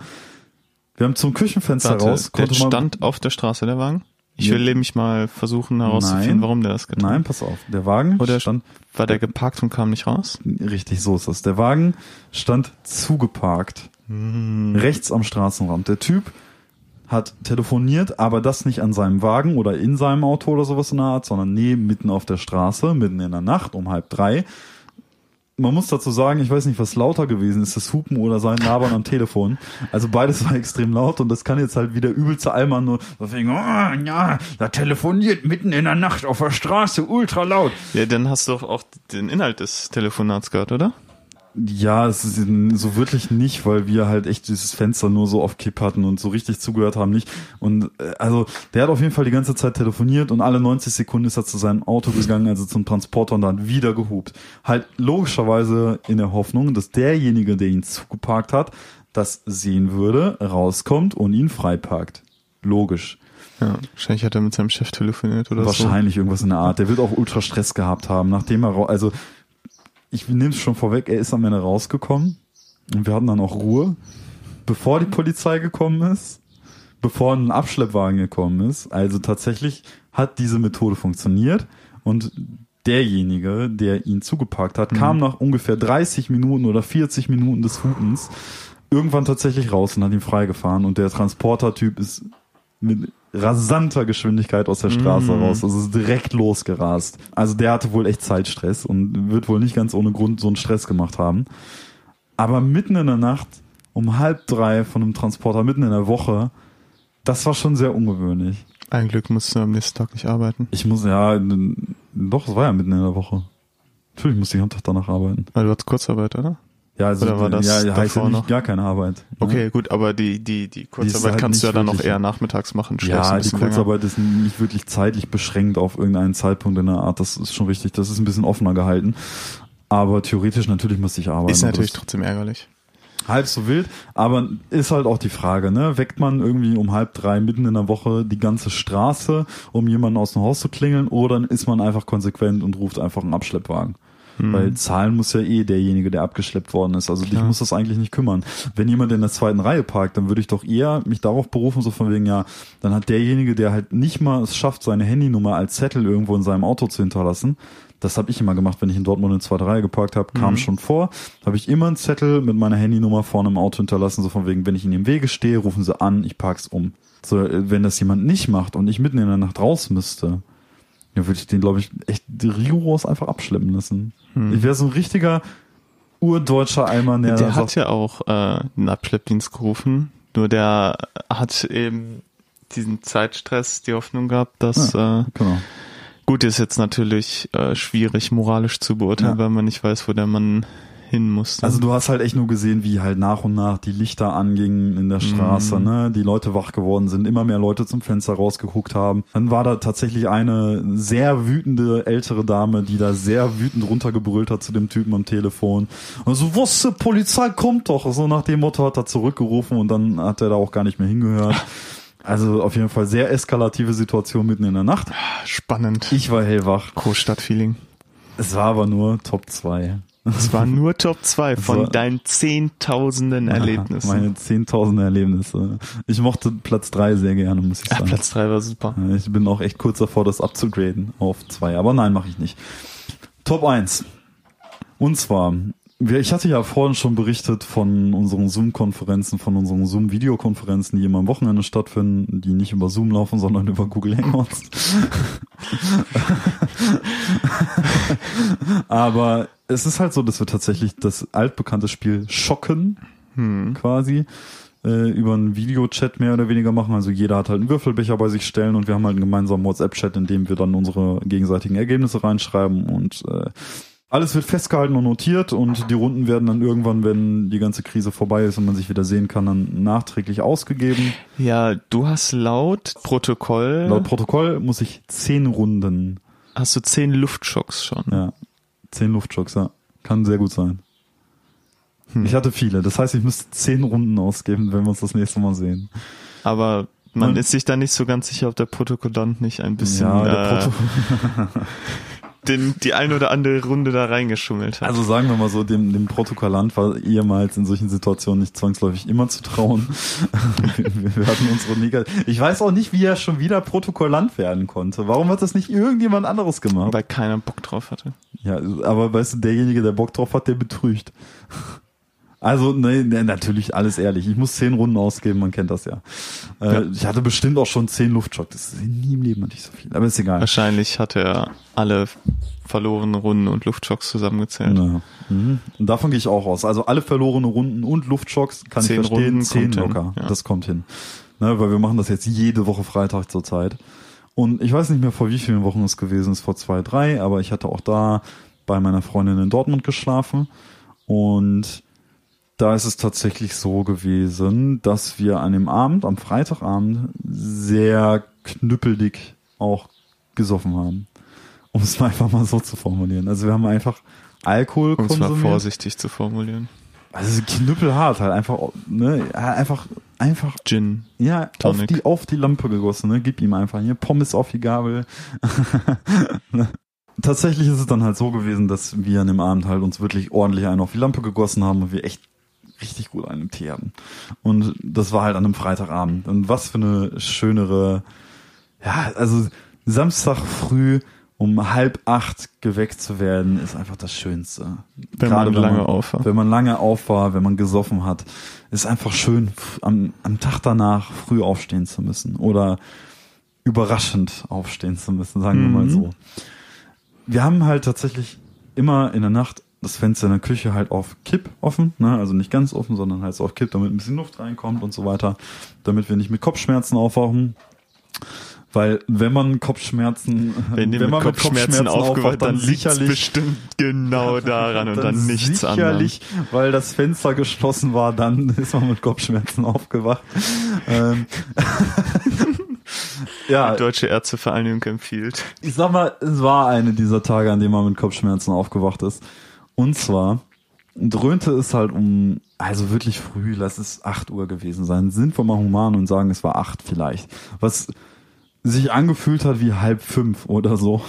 Wir haben zum Küchenfenster Warte, raus. der stand auf der Straße, der Wagen? Ich will nämlich mal versuchen herauszufinden, Nein. warum der das getan Nein, hat. pass auf. Der Wagen Oder stand, War der geparkt und kam nicht raus? richtig, so ist das. Der Wagen stand zugeparkt. Hm. Rechts am Straßenrand. Der Typ hat telefoniert, aber das nicht an seinem Wagen oder in seinem Auto oder sowas in der Art, sondern nee, mitten auf der Straße, mitten in der Nacht um halb drei. Man muss dazu sagen, ich weiß nicht, was lauter gewesen ist, das Hupen oder sein Labern am Telefon. Also beides war [LAUGHS] extrem laut und das kann jetzt halt wieder übelste Allmann nur deswegen, oh, ja, da telefoniert mitten in der Nacht auf der Straße ultra laut. Ja, dann hast du doch auch den Inhalt des Telefonats gehört, oder? Ja, es ist so wirklich nicht, weil wir halt echt dieses Fenster nur so auf Kipp hatten und so richtig zugehört haben nicht. Und äh, also der hat auf jeden Fall die ganze Zeit telefoniert und alle 90 Sekunden ist er zu seinem Auto gegangen, also zum Transporter und dann wieder gehupt. Halt logischerweise in der Hoffnung, dass derjenige, der ihn zugeparkt hat, das sehen würde, rauskommt und ihn freiparkt. Logisch. Ja, wahrscheinlich hat er mit seinem Chef telefoniert oder Wahrscheinlich irgendwas in der Art. Der wird auch ultra Stress gehabt haben, nachdem er, also ich nehme es schon vorweg, er ist am Ende rausgekommen. Und wir hatten dann auch Ruhe, bevor die Polizei gekommen ist, bevor ein Abschleppwagen gekommen ist. Also tatsächlich hat diese Methode funktioniert und derjenige, der ihn zugeparkt hat, kam nach ungefähr 30 Minuten oder 40 Minuten des Hupens irgendwann tatsächlich raus und hat ihn freigefahren. Und der Transporter-Typ ist mit rasanter Geschwindigkeit aus der Straße Mm. raus. Also ist direkt losgerast. Also der hatte wohl echt Zeitstress und wird wohl nicht ganz ohne Grund so einen Stress gemacht haben. Aber mitten in der Nacht, um halb drei von einem Transporter, mitten in der Woche, das war schon sehr ungewöhnlich. Ein Glück musst du am nächsten Tag nicht arbeiten. Ich muss, ja, doch, es war ja mitten in der Woche. Natürlich musste ich am Tag danach arbeiten. Weil du hattest Kurzarbeit, oder? Ja, also, Oder war das ja, heißt ja nicht noch? gar keine Arbeit. ne? Okay, gut, aber die, die, die Kurzarbeit halt kannst du ja dann auch wirklich- eher nachmittags machen. Ja, die bisschen länger. Kurzarbeit ist nicht wirklich zeitlich beschränkt auf irgendeinen Zeitpunkt in der Art. Das ist schon richtig. Das ist ein bisschen offener gehalten. Aber theoretisch natürlich müsste ich arbeiten. Ist natürlich trotzdem ärgerlich. halb so wild. Aber ist halt auch die Frage, ne? Weckt man irgendwie um halb drei mitten in der Woche die ganze Straße, um jemanden aus dem Haus zu klingeln, oder ist man einfach konsequent und ruft einfach einen Abschleppwagen? Hm. Weil zahlen muss ja eh derjenige, der abgeschleppt worden ist. Also dich Klar. muss das eigentlich nicht kümmern. Wenn jemand in der zweiten Reihe parkt, dann würde ich doch eher mich darauf berufen, so von wegen, ja, dann hat derjenige, der halt nicht mal es schafft, seine Handynummer als Zettel irgendwo in seinem Auto zu hinterlassen. Das habe ich immer gemacht, wenn ich in Dortmund in zweiter Reihe geparkt habe, kam Mhm. schon vor. Habe ich immer einen Zettel mit meiner Handynummer vorne im Auto hinterlassen, so von wegen, wenn ich in dem Wege stehe, rufen sie an, ich park's um. So, äh, wenn das jemand nicht macht und ich mitten in der Nacht raus müsste, dann würde ich den, glaube ich, echt rigoros einfach abschleppen lassen. Ich wäre so ein richtiger urdeutscher Eimer, der, Der hat ja auch äh, einen Abschleppdienst gerufen, nur der hat eben diesen Zeitstress die Hoffnung gehabt, dass äh, genau. gut ist jetzt natürlich äh, schwierig moralisch zu beurteilen, Ja. weil man nicht weiß, wo der Mann hin musste. Also du hast halt echt nur gesehen, wie halt nach und nach die Lichter angingen in der Straße, Mhm. ne? Die Leute wach geworden sind, immer mehr Leute zum Fenster rausgeguckt haben. Dann war da tatsächlich eine sehr wütende ältere Dame, die da sehr wütend runtergebrüllt hat zu dem Typen am Telefon. Und so, was, die Polizei kommt doch. So nach dem Motto hat er zurückgerufen und dann hat er da auch gar nicht mehr hingehört. [LAUGHS] Also auf jeden Fall sehr eskalative Situation mitten in der Nacht. Spannend. Ich war hellwach. Großstadtfeeling. Es war aber nur Top 2. Es war nur Top 2 von So. deinen zehntausenden Erlebnissen. Meine 10.000 Erlebnisse. Ich mochte Platz 3 sehr gerne, muss ich ja, sagen. Platz 3 war super. Ja, Ich bin auch echt kurz davor, das abzugraden auf 2. Aber nein, mache ich nicht. Top 1. Und zwar, ich hatte ja vorhin schon berichtet von unseren Zoom-Konferenzen, von unseren Zoom-Videokonferenzen, die immer am Wochenende stattfinden, die nicht über Zoom laufen, sondern über Google Hangouts. [LAUGHS] Aber es ist halt so, dass wir tatsächlich das altbekannte Spiel Schocken Hm. quasi äh, über einen Videochat mehr oder weniger machen. Also jeder hat halt einen Würfelbecher bei sich stellen und wir haben halt einen gemeinsamen WhatsApp-Chat, in dem wir dann unsere gegenseitigen Ergebnisse reinschreiben und äh, alles wird festgehalten und notiert und die Runden werden dann irgendwann, wenn die ganze Krise vorbei ist und man sich wieder sehen kann, dann nachträglich ausgegeben. Ja, du hast laut Protokoll, Laut Protokoll muss ich zehn Runden, hast du zehn Luftschocks schon. ja, zehn Luftschocks, ja. Kann sehr gut sein. Hm. Ich hatte viele. Das heißt, ich müsste zehn Runden ausgeben, wenn wir uns das nächste Mal sehen. Aber man Und- ist sich da nicht so ganz sicher, ob der Protokollant nicht ein bisschen ja, der äh, Proto [LAUGHS] den, die ein oder andere Runde da reingeschummelt hat. Also sagen wir mal so, dem, dem Protokollant war ehemals in solchen Situationen nicht zwangsläufig immer zu trauen. wir, [LAUGHS] wir hatten unsere Negat Ich weiß auch nicht, wie er schon wieder Protokollant werden konnte. Warum hat das nicht irgendjemand anderes gemacht? weil keiner Bock drauf hatte. Ja, aber weißt du, derjenige, der Bock drauf hat, der betrügt. Also, nee, nee, natürlich alles ehrlich. Ich muss zehn Runden ausgeben, man kennt das ja. Äh, Ja. Ich hatte bestimmt auch schon zehn Luftschocks. Das ist nie im Leben hatte ich so viel. Aber ist egal. Wahrscheinlich hat er alle verlorenen Runden und Luftschocks zusammengezählt. Ja. Mhm. Und davon gehe ich auch aus. Also alle verlorene Runden und Luftschocks kann Zehn ich verstehen. Runden Zehn locker. ja. Das kommt hin. Ne, weil wir machen das jetzt jede Woche Freitag zurzeit. Und ich weiß nicht mehr, vor wie vielen Wochen es gewesen ist, vor zwei, drei, aber ich hatte auch da bei meiner Freundin in Dortmund geschlafen. Und da ist es tatsächlich so gewesen, dass wir an dem Abend, am Freitagabend, sehr knüppeldick auch gesoffen haben. Um es mal [LAUGHS] einfach mal so zu formulieren. Also wir haben einfach Alkohol Um es mal konsumiert. vorsichtig zu formulieren. Also knüppelhart halt einfach, ne, einfach, einfach, Gin. ja, auf Tonic. die, auf die Lampe gegossen, ne, gib ihm einfach hier Pommes auf die Gabel. [LAUGHS] Tatsächlich ist es dann halt so gewesen, dass wir an dem Abend halt uns wirklich ordentlich einen auf die Lampe gegossen haben und wir echt richtig gut im Tee hatten. Und das war halt an einem Freitagabend. Und was für eine schönere, ja, also Samstag früh um halb acht geweckt zu werden, ist einfach das Schönste. Wenn man lange auf war. Wenn man lange auf war, wenn man gesoffen hat, ist einfach schön, am, am Tag danach früh aufstehen zu müssen. Oder überraschend aufstehen zu müssen, sagen wir mal Mhm. so. Wir haben halt tatsächlich immer in der Nacht das Fenster in der Küche halt auf Kipp offen, ne? also nicht ganz offen, sondern halt so auf Kipp, damit ein bisschen Luft reinkommt und so weiter, damit wir nicht mit Kopfschmerzen aufwachen. Weil wenn man Kopfschmerzen, Wenn ihr mit man Kopfschmerzen aufgewacht, dann liegt sicherlich bestimmt genau [LAUGHS] daran und dann, nichts anderem. sicherlich, weil das Fenster geschlossen war, dann [LAUGHS] ist man mit Kopfschmerzen aufgewacht. ähm, [LAUGHS] ja, Deutsche Ärztevereinigung empfiehlt. ich sag mal, es war eine dieser Tage, an denen man mit Kopfschmerzen aufgewacht ist. Und zwar dröhnte es halt um, also wirklich früh, lass es 8 Uhr gewesen sein. Sind wir mal human und sagen, es war 8 vielleicht. Was sich angefühlt hat wie halb fünf oder so.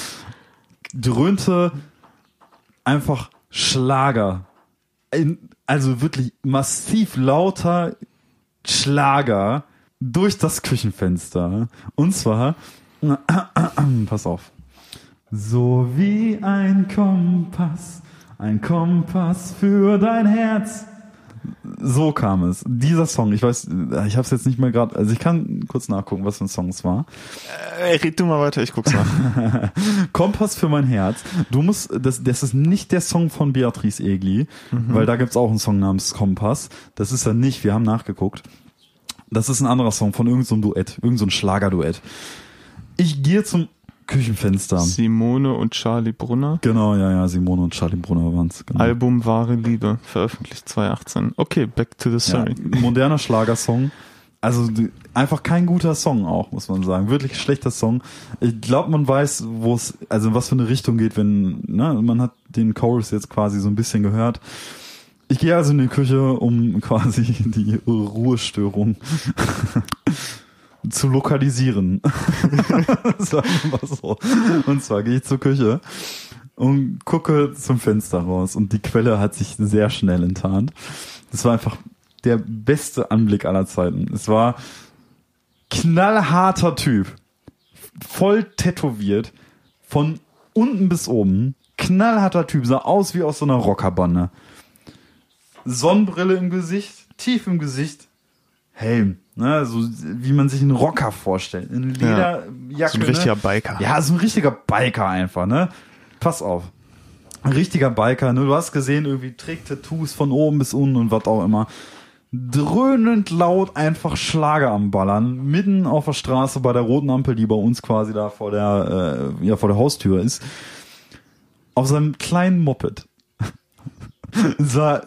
[LAUGHS] dröhnte einfach Schlager. Also wirklich massiv lauter Schlager durch das Küchenfenster. Und zwar, [CLEARS THROAT] pass auf. So wie ein Kompass, ein Kompass für dein Herz. So kam es. Dieser Song, ich weiß, ich habe es jetzt nicht mehr gerade, also ich kann kurz nachgucken, was für ein Song es war. Äh, red du mal weiter, ich guck's nach. [LAUGHS] Kompass für mein Herz. Du musst, das, das ist nicht der Song von Beatrice Egli, weil da gibt's auch einen Song namens Kompass. Das ist er nicht, wir haben nachgeguckt. Das ist ein anderer Song von irgendeinem so Duett, irgendein so Schlagerduett. Ich gehe zum Küchenfenster. Simone und Charlie Brunner. Genau, ja, ja, Simone und Charlie Brunner waren's. Genau. Album Wahre Liebe, veröffentlicht 2018. Okay, back to the ja, story. moderner Schlagersong. Also einfach kein guter Song auch, muss man sagen. Wirklich schlechter Song. Ich glaube, man weiß, wo es, also in was für eine Richtung geht, wenn, ne, man hat den Chorus jetzt quasi so ein bisschen gehört. Ich gehe also in die Küche, um [LAUGHS] quasi die Ruhestörung zu lokalisieren. [LAUGHS] Sagen wir mal so. Und zwar gehe ich zur Küche und gucke zum Fenster raus und die Quelle hat sich sehr schnell enttarnt. Das war einfach der beste Anblick aller Zeiten. Es war knallharter Typ, voll tätowiert, von unten bis oben, knallharter Typ, sah aus wie aus so einer Rockerbande. Sonnenbrille im Gesicht, tief im Gesicht, Helm, ne, so wie man sich einen Rocker vorstellt, eine Lederjacke. So ein richtiger ne? Biker. Ja, so ein richtiger Biker einfach, ne? Pass auf. Ein richtiger Biker, ne? Du hast gesehen, irgendwie trägt Tattoos von oben bis unten und was auch immer. Dröhnend laut einfach Schlager am Ballern, mitten auf der Straße bei der roten Ampel, die bei uns quasi da vor der, äh, ja, vor der Haustür ist. Auf seinem kleinen Moped. [LAUGHS] sah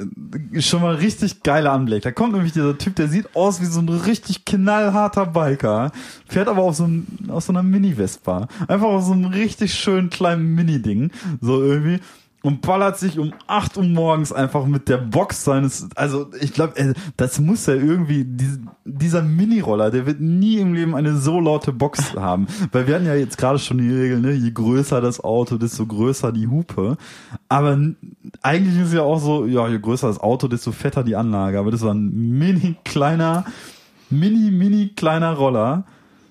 schon mal richtig geiler Anblick. Da kommt nämlich dieser Typ, der sieht aus wie so ein richtig knallharter Biker, fährt aber auf so, einem, auf so einer Mini-Vespa. Einfach auf so einem richtig schönen kleinen Mini-Ding, so irgendwie. Und ballert sich um 8 Uhr morgens einfach mit der Box seines, also ich glaube, das muss ja irgendwie, die, dieser Mini-Roller, der wird nie im Leben eine so laute Box [LAUGHS] haben. Weil wir hatten ja jetzt gerade schon die Regel, ne, je größer das Auto, desto größer die Hupe. Aber eigentlich ist ja auch so, ja, je größer das Auto, desto fetter die Anlage. Aber das war ein mini kleiner, mini, mini kleiner Roller.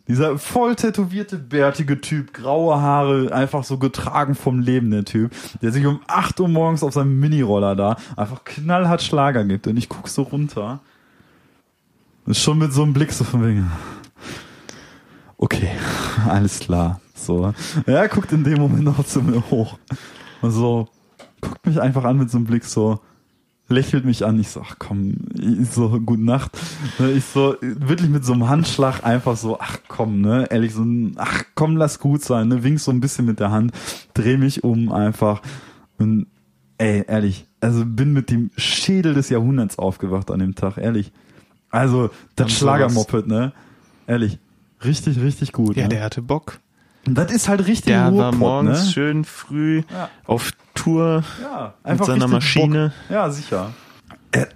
Dieser voll tätowierte, bärtige Typ, graue Haare, einfach so getragen vom Leben, der Typ, der sich um 8 Uhr morgens auf seinem Mini-Roller da einfach knallhart Schlager gibt. Und ich guck so runter. Ist schon mit so einem Blick so von wegen. Okay, [LAUGHS] alles klar. So. Er guckt in dem Moment noch zu mir hoch. Und so, guckt mich einfach an mit so einem Blick so, lächelt mich an. Ich so, ach komm, ich so, gute Nacht. Ich so, wirklich mit so einem Handschlag einfach so, ach komm, ne, ehrlich, so ein, ach komm, lass gut sein, ne, wink so ein bisschen mit der Hand, dreh mich um einfach und, ey, ehrlich, also bin mit dem Schädel des Jahrhunderts aufgewacht an dem Tag, ehrlich. Also, das Schlagermoped, ne, ehrlich, richtig, richtig gut. Ja, ne? der hatte Bock. Und das ist halt richtig Der war Ruhrpott, morgens ne? schön früh Ja. auf Tour. Ja, Mit seiner Maschine. Bock. Ja, sicher. Äh,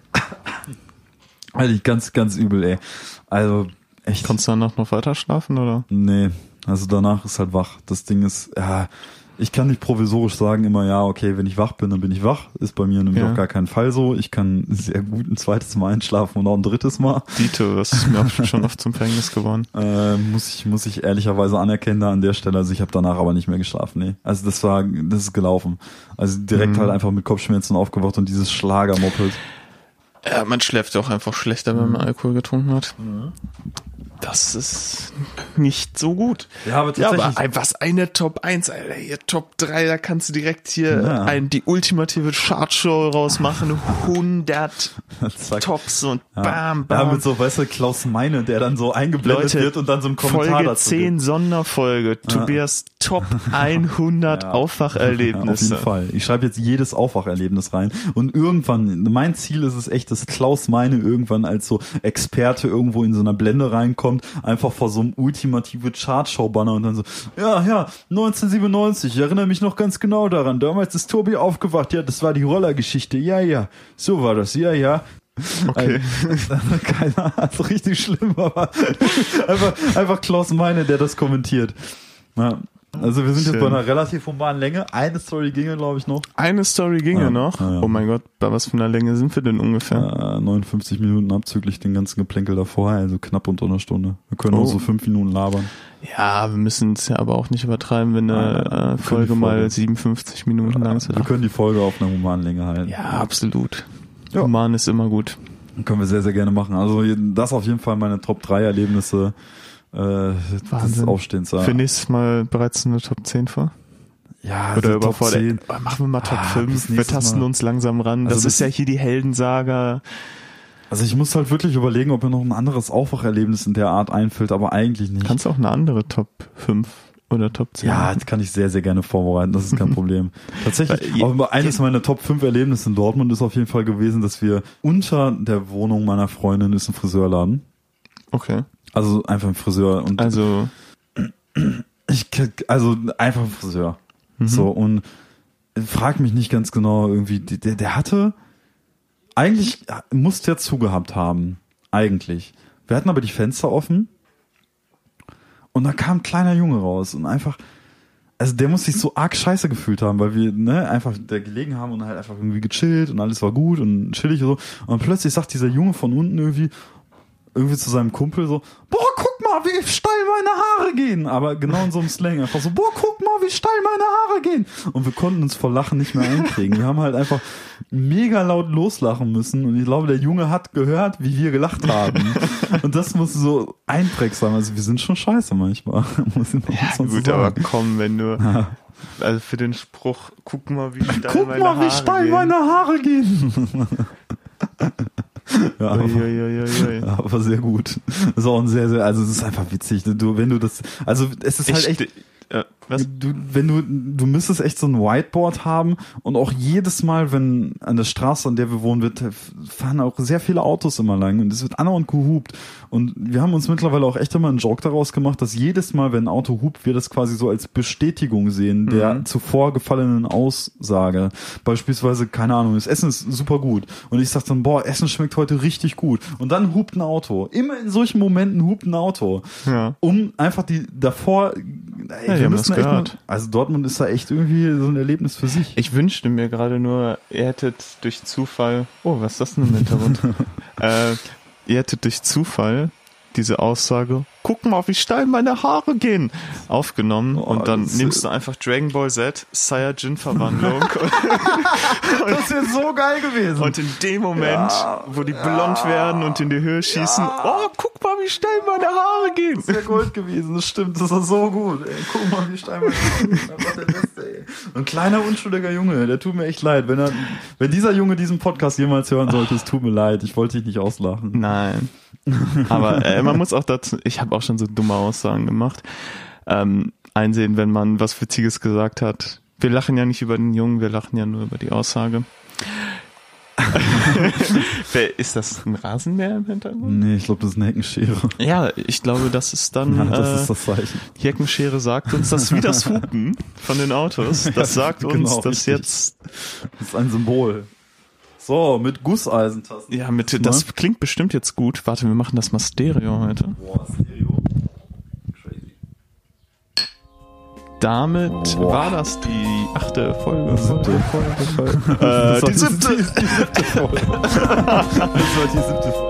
Eigentlich ganz, ganz übel, ey. Also, echt. Konntest du danach noch weiter schlafen, oder? Nee, also danach ist halt wach. Das Ding ist, ja, ich kann nicht provisorisch sagen immer, ja, okay, wenn ich wach bin, dann bin ich wach. Ist bei mir nämlich Ja. auf gar keinen Fall so. Ich kann sehr gut ein zweites Mal einschlafen und auch ein drittes Mal. Dito, das ist mir auch [LAUGHS] schon oft zum Verhängnis geworden. Äh, muss ich, muss ich ehrlicherweise anerkennen da an der Stelle. Also ich habe danach aber nicht mehr geschlafen, nee. Also das war, das ist gelaufen. Also direkt Mhm. halt einfach mit Kopfschmerzen aufgewacht und dieses Schlagermoped. Ja, man schläft auch einfach schlechter, wenn man Alkohol getrunken hat. Das ist nicht so gut. Ja, aber Ja, aber was eine Top 1, Alter, hier Top 3, da kannst du direkt hier Ja. ein, die ultimative Chartshow rausmachen. 100 [LAUGHS] Zack. Tops und Ja. bam, Ja, bam. mit so, weißt du, Klaus Meine, der dann so eingeblendet Leute, wird und dann so ein Kommentar Folge dazu 10 gibt. Sonderfolge. Tobias Top 100 [LAUGHS] Ja. Ja, [LAUGHS] auf Aufwacherlebnisse. jeden Fall. Ich schreibe jetzt jedes Aufwacherlebnis rein. Und irgendwann, mein Ziel ist es echt, dass Klaus Meine irgendwann als so Experte irgendwo in so einer Blende reinkommt, einfach vor so einem ultimative Chartshow-Banner und dann so, ja, ja, 1997, ich erinnere mich noch ganz genau daran. Damals ist Tobi aufgewacht. Ja, das war die Rollergeschichte. Ja, ja, so war das. Ja, ja. Okay. [LAUGHS] Keine Ahnung, richtig schlimm, aber [LAUGHS] einfach, einfach Klaus Meine, der das kommentiert. Ja. Also wir sind jetzt Schön. bei einer relativ humanen Länge. Eine Story ginge, glaube ich, noch. Eine Story ginge Ja, noch. ja, ja. Oh mein Gott, bei was für einer Länge sind wir denn ungefähr? Äh, 59 Minuten abzüglich den ganzen Geplänkel davor, also knapp unter einer Stunde. Wir können Oh. auch so fünf Minuten labern. Ja, wir müssen es ja aber auch nicht übertreiben, wenn eine äh, Folge die mal Folge- 57 Minuten lang ist. Wir können die Folge auf einer humanen Länge halten. Ja, absolut. Roman ist immer gut. Können wir sehr, sehr gerne machen. Also das auf jeden Fall meine Top 3 Erlebnisse äh, Wahnsinn. Aufstehens. Ja. Für nächstes Mal bereits eine Top 10 vor? Ja, Oder also Top überfordert? 10. Oh, Machen wir mal Top Ah, 5. bis Wir tasten Mal. uns langsam ran. Also das ist ja hier die Heldensaga. Also ich muss halt wirklich überlegen, ob mir noch ein anderes Aufwacherlebnis in der Art einfällt, aber eigentlich nicht. Kannst auch eine andere Top 5 oder Top 10 Ja, das kann ich sehr, sehr gerne vorbereiten, das ist kein [LAUGHS] Problem. Tatsächlich, Weil aber eines meiner Top 5 Erlebnisse in Dortmund ist auf jeden Fall gewesen, dass wir unter der Wohnung meiner Freundin ist ein Friseurladen. Okay. Also einfach ein Friseur und Also, ich, also einfach ein Friseur. So und frag mich nicht ganz genau irgendwie, der, der hatte, eigentlich musste der zugehabt haben. Eigentlich. Wir hatten aber die Fenster offen und da kam ein kleiner Junge raus und einfach, also der muss sich so arg scheiße gefühlt haben, weil wir ne, einfach da gelegen haben und halt einfach irgendwie gechillt und alles war gut und chillig und so. Und plötzlich sagt dieser Junge von unten irgendwie, irgendwie zu seinem Kumpel so, boah, guck mal, wie steil meine Haare gehen. Aber genau in so einem Slang einfach so, boah, guck mal, wie steil meine Haare gehen. Und wir konnten uns vor Lachen nicht mehr einkriegen. Wir haben halt einfach mega laut loslachen müssen. Und ich glaube, der Junge hat gehört, wie wir gelacht haben. Und das muss so einprägsam. Also wir sind schon scheiße manchmal. [LAUGHS] Muss noch ja, so gut, sagen. aber komm, wenn du, also für den Spruch, guck mal, wie [LAUGHS] steil Guck meine mal, wie Haare steil gehen. meine Haare gehen. [LAUGHS] ja, aber, Uiuiuiui. ja, [LAUGHS] aber sehr gut. Das ist auch ein sehr, sehr, also es ist einfach witzig. Du, wenn du das, also es ist halt echt, äh, was? du, wenn du, du müsstest echt so ein Whiteboard haben und auch jedes Mal, wenn an der Straße, an der wir wohnen, wird, fahren auch sehr viele Autos immer lang und es wird andauernd gehupt. Und wir haben uns mittlerweile auch echt immer einen Joke daraus gemacht, dass jedes Mal, wenn ein Auto hupt, wir das quasi so als Bestätigung sehen der Mhm. zuvor gefallenen Aussage. Beispielsweise, keine Ahnung, das Essen ist super gut. Und ich sag dann, boah, Essen schmeckt heute richtig gut. Und dann hupt ein Auto. Immer in solchen Momenten hupt ein Auto. Ja. Um einfach die davor, ey, Ja, haben das echt mal, gehört. also Dortmund ist da echt irgendwie so ein Erlebnis für sich. Ich wünschte mir gerade nur, ihr hättet durch Zufall, oh, was ist das denn im Hintergrund? [LAUGHS] äh, ihr hättet durch Zufall diese Aussage, guck mal, wie steil meine Haare gehen, aufgenommen Oh, und dann nimmst du einfach Dragon Ball Z, Saiyajin-Verwandlung [LAUGHS] Das wäre so geil gewesen. und in dem Moment, Ja, wo die blond werden und in die Höhe schießen, oh, guck mal, wie steil meine Haare gehen. das wäre Gold gewesen, das stimmt, das war so gut. Ey, guck mal, wie steil mein Haare ist. Einfach der Beste, ey. Ein kleiner, unschuldiger Junge, der tut mir echt leid. Wenn, er, wenn dieser Junge diesen Podcast jemals hören sollte, es tut mir leid. Ich wollte dich nicht auslachen. Nein. Aber äh, man muss auch dazu, ich habe auch schon so dumme Aussagen gemacht, ähm, einsehen, wenn man was Witziges gesagt hat. Wir lachen ja nicht über den Jungen, wir lachen ja nur über die Aussage. [LAUGHS] Wer, ist das ein Rasenmäher im Hintergrund? Nee, ich glaube, das ist eine Heckenschere. Ja, ich glaube, das ist dann, Ja, das äh, ist das Zeichen. die Heckenschere sagt uns, das wie das Hupen von den Autos. Das [LAUGHS] sagt uns, genau, dass richtig. jetzt, Das ist ein Symbol. So, mit Gusseisentasten. ja, mit, das klingt bestimmt jetzt gut. Warte, wir machen das mal Stereo heute. Boah, Stereo. Crazy. Damit Boah. war das die achte Folge. Siebte. Folge, Folge. [LAUGHS] Äh, die siebte. [LAUGHS] Die siebte Folge. [LAUGHS] Das war die siebte Folge.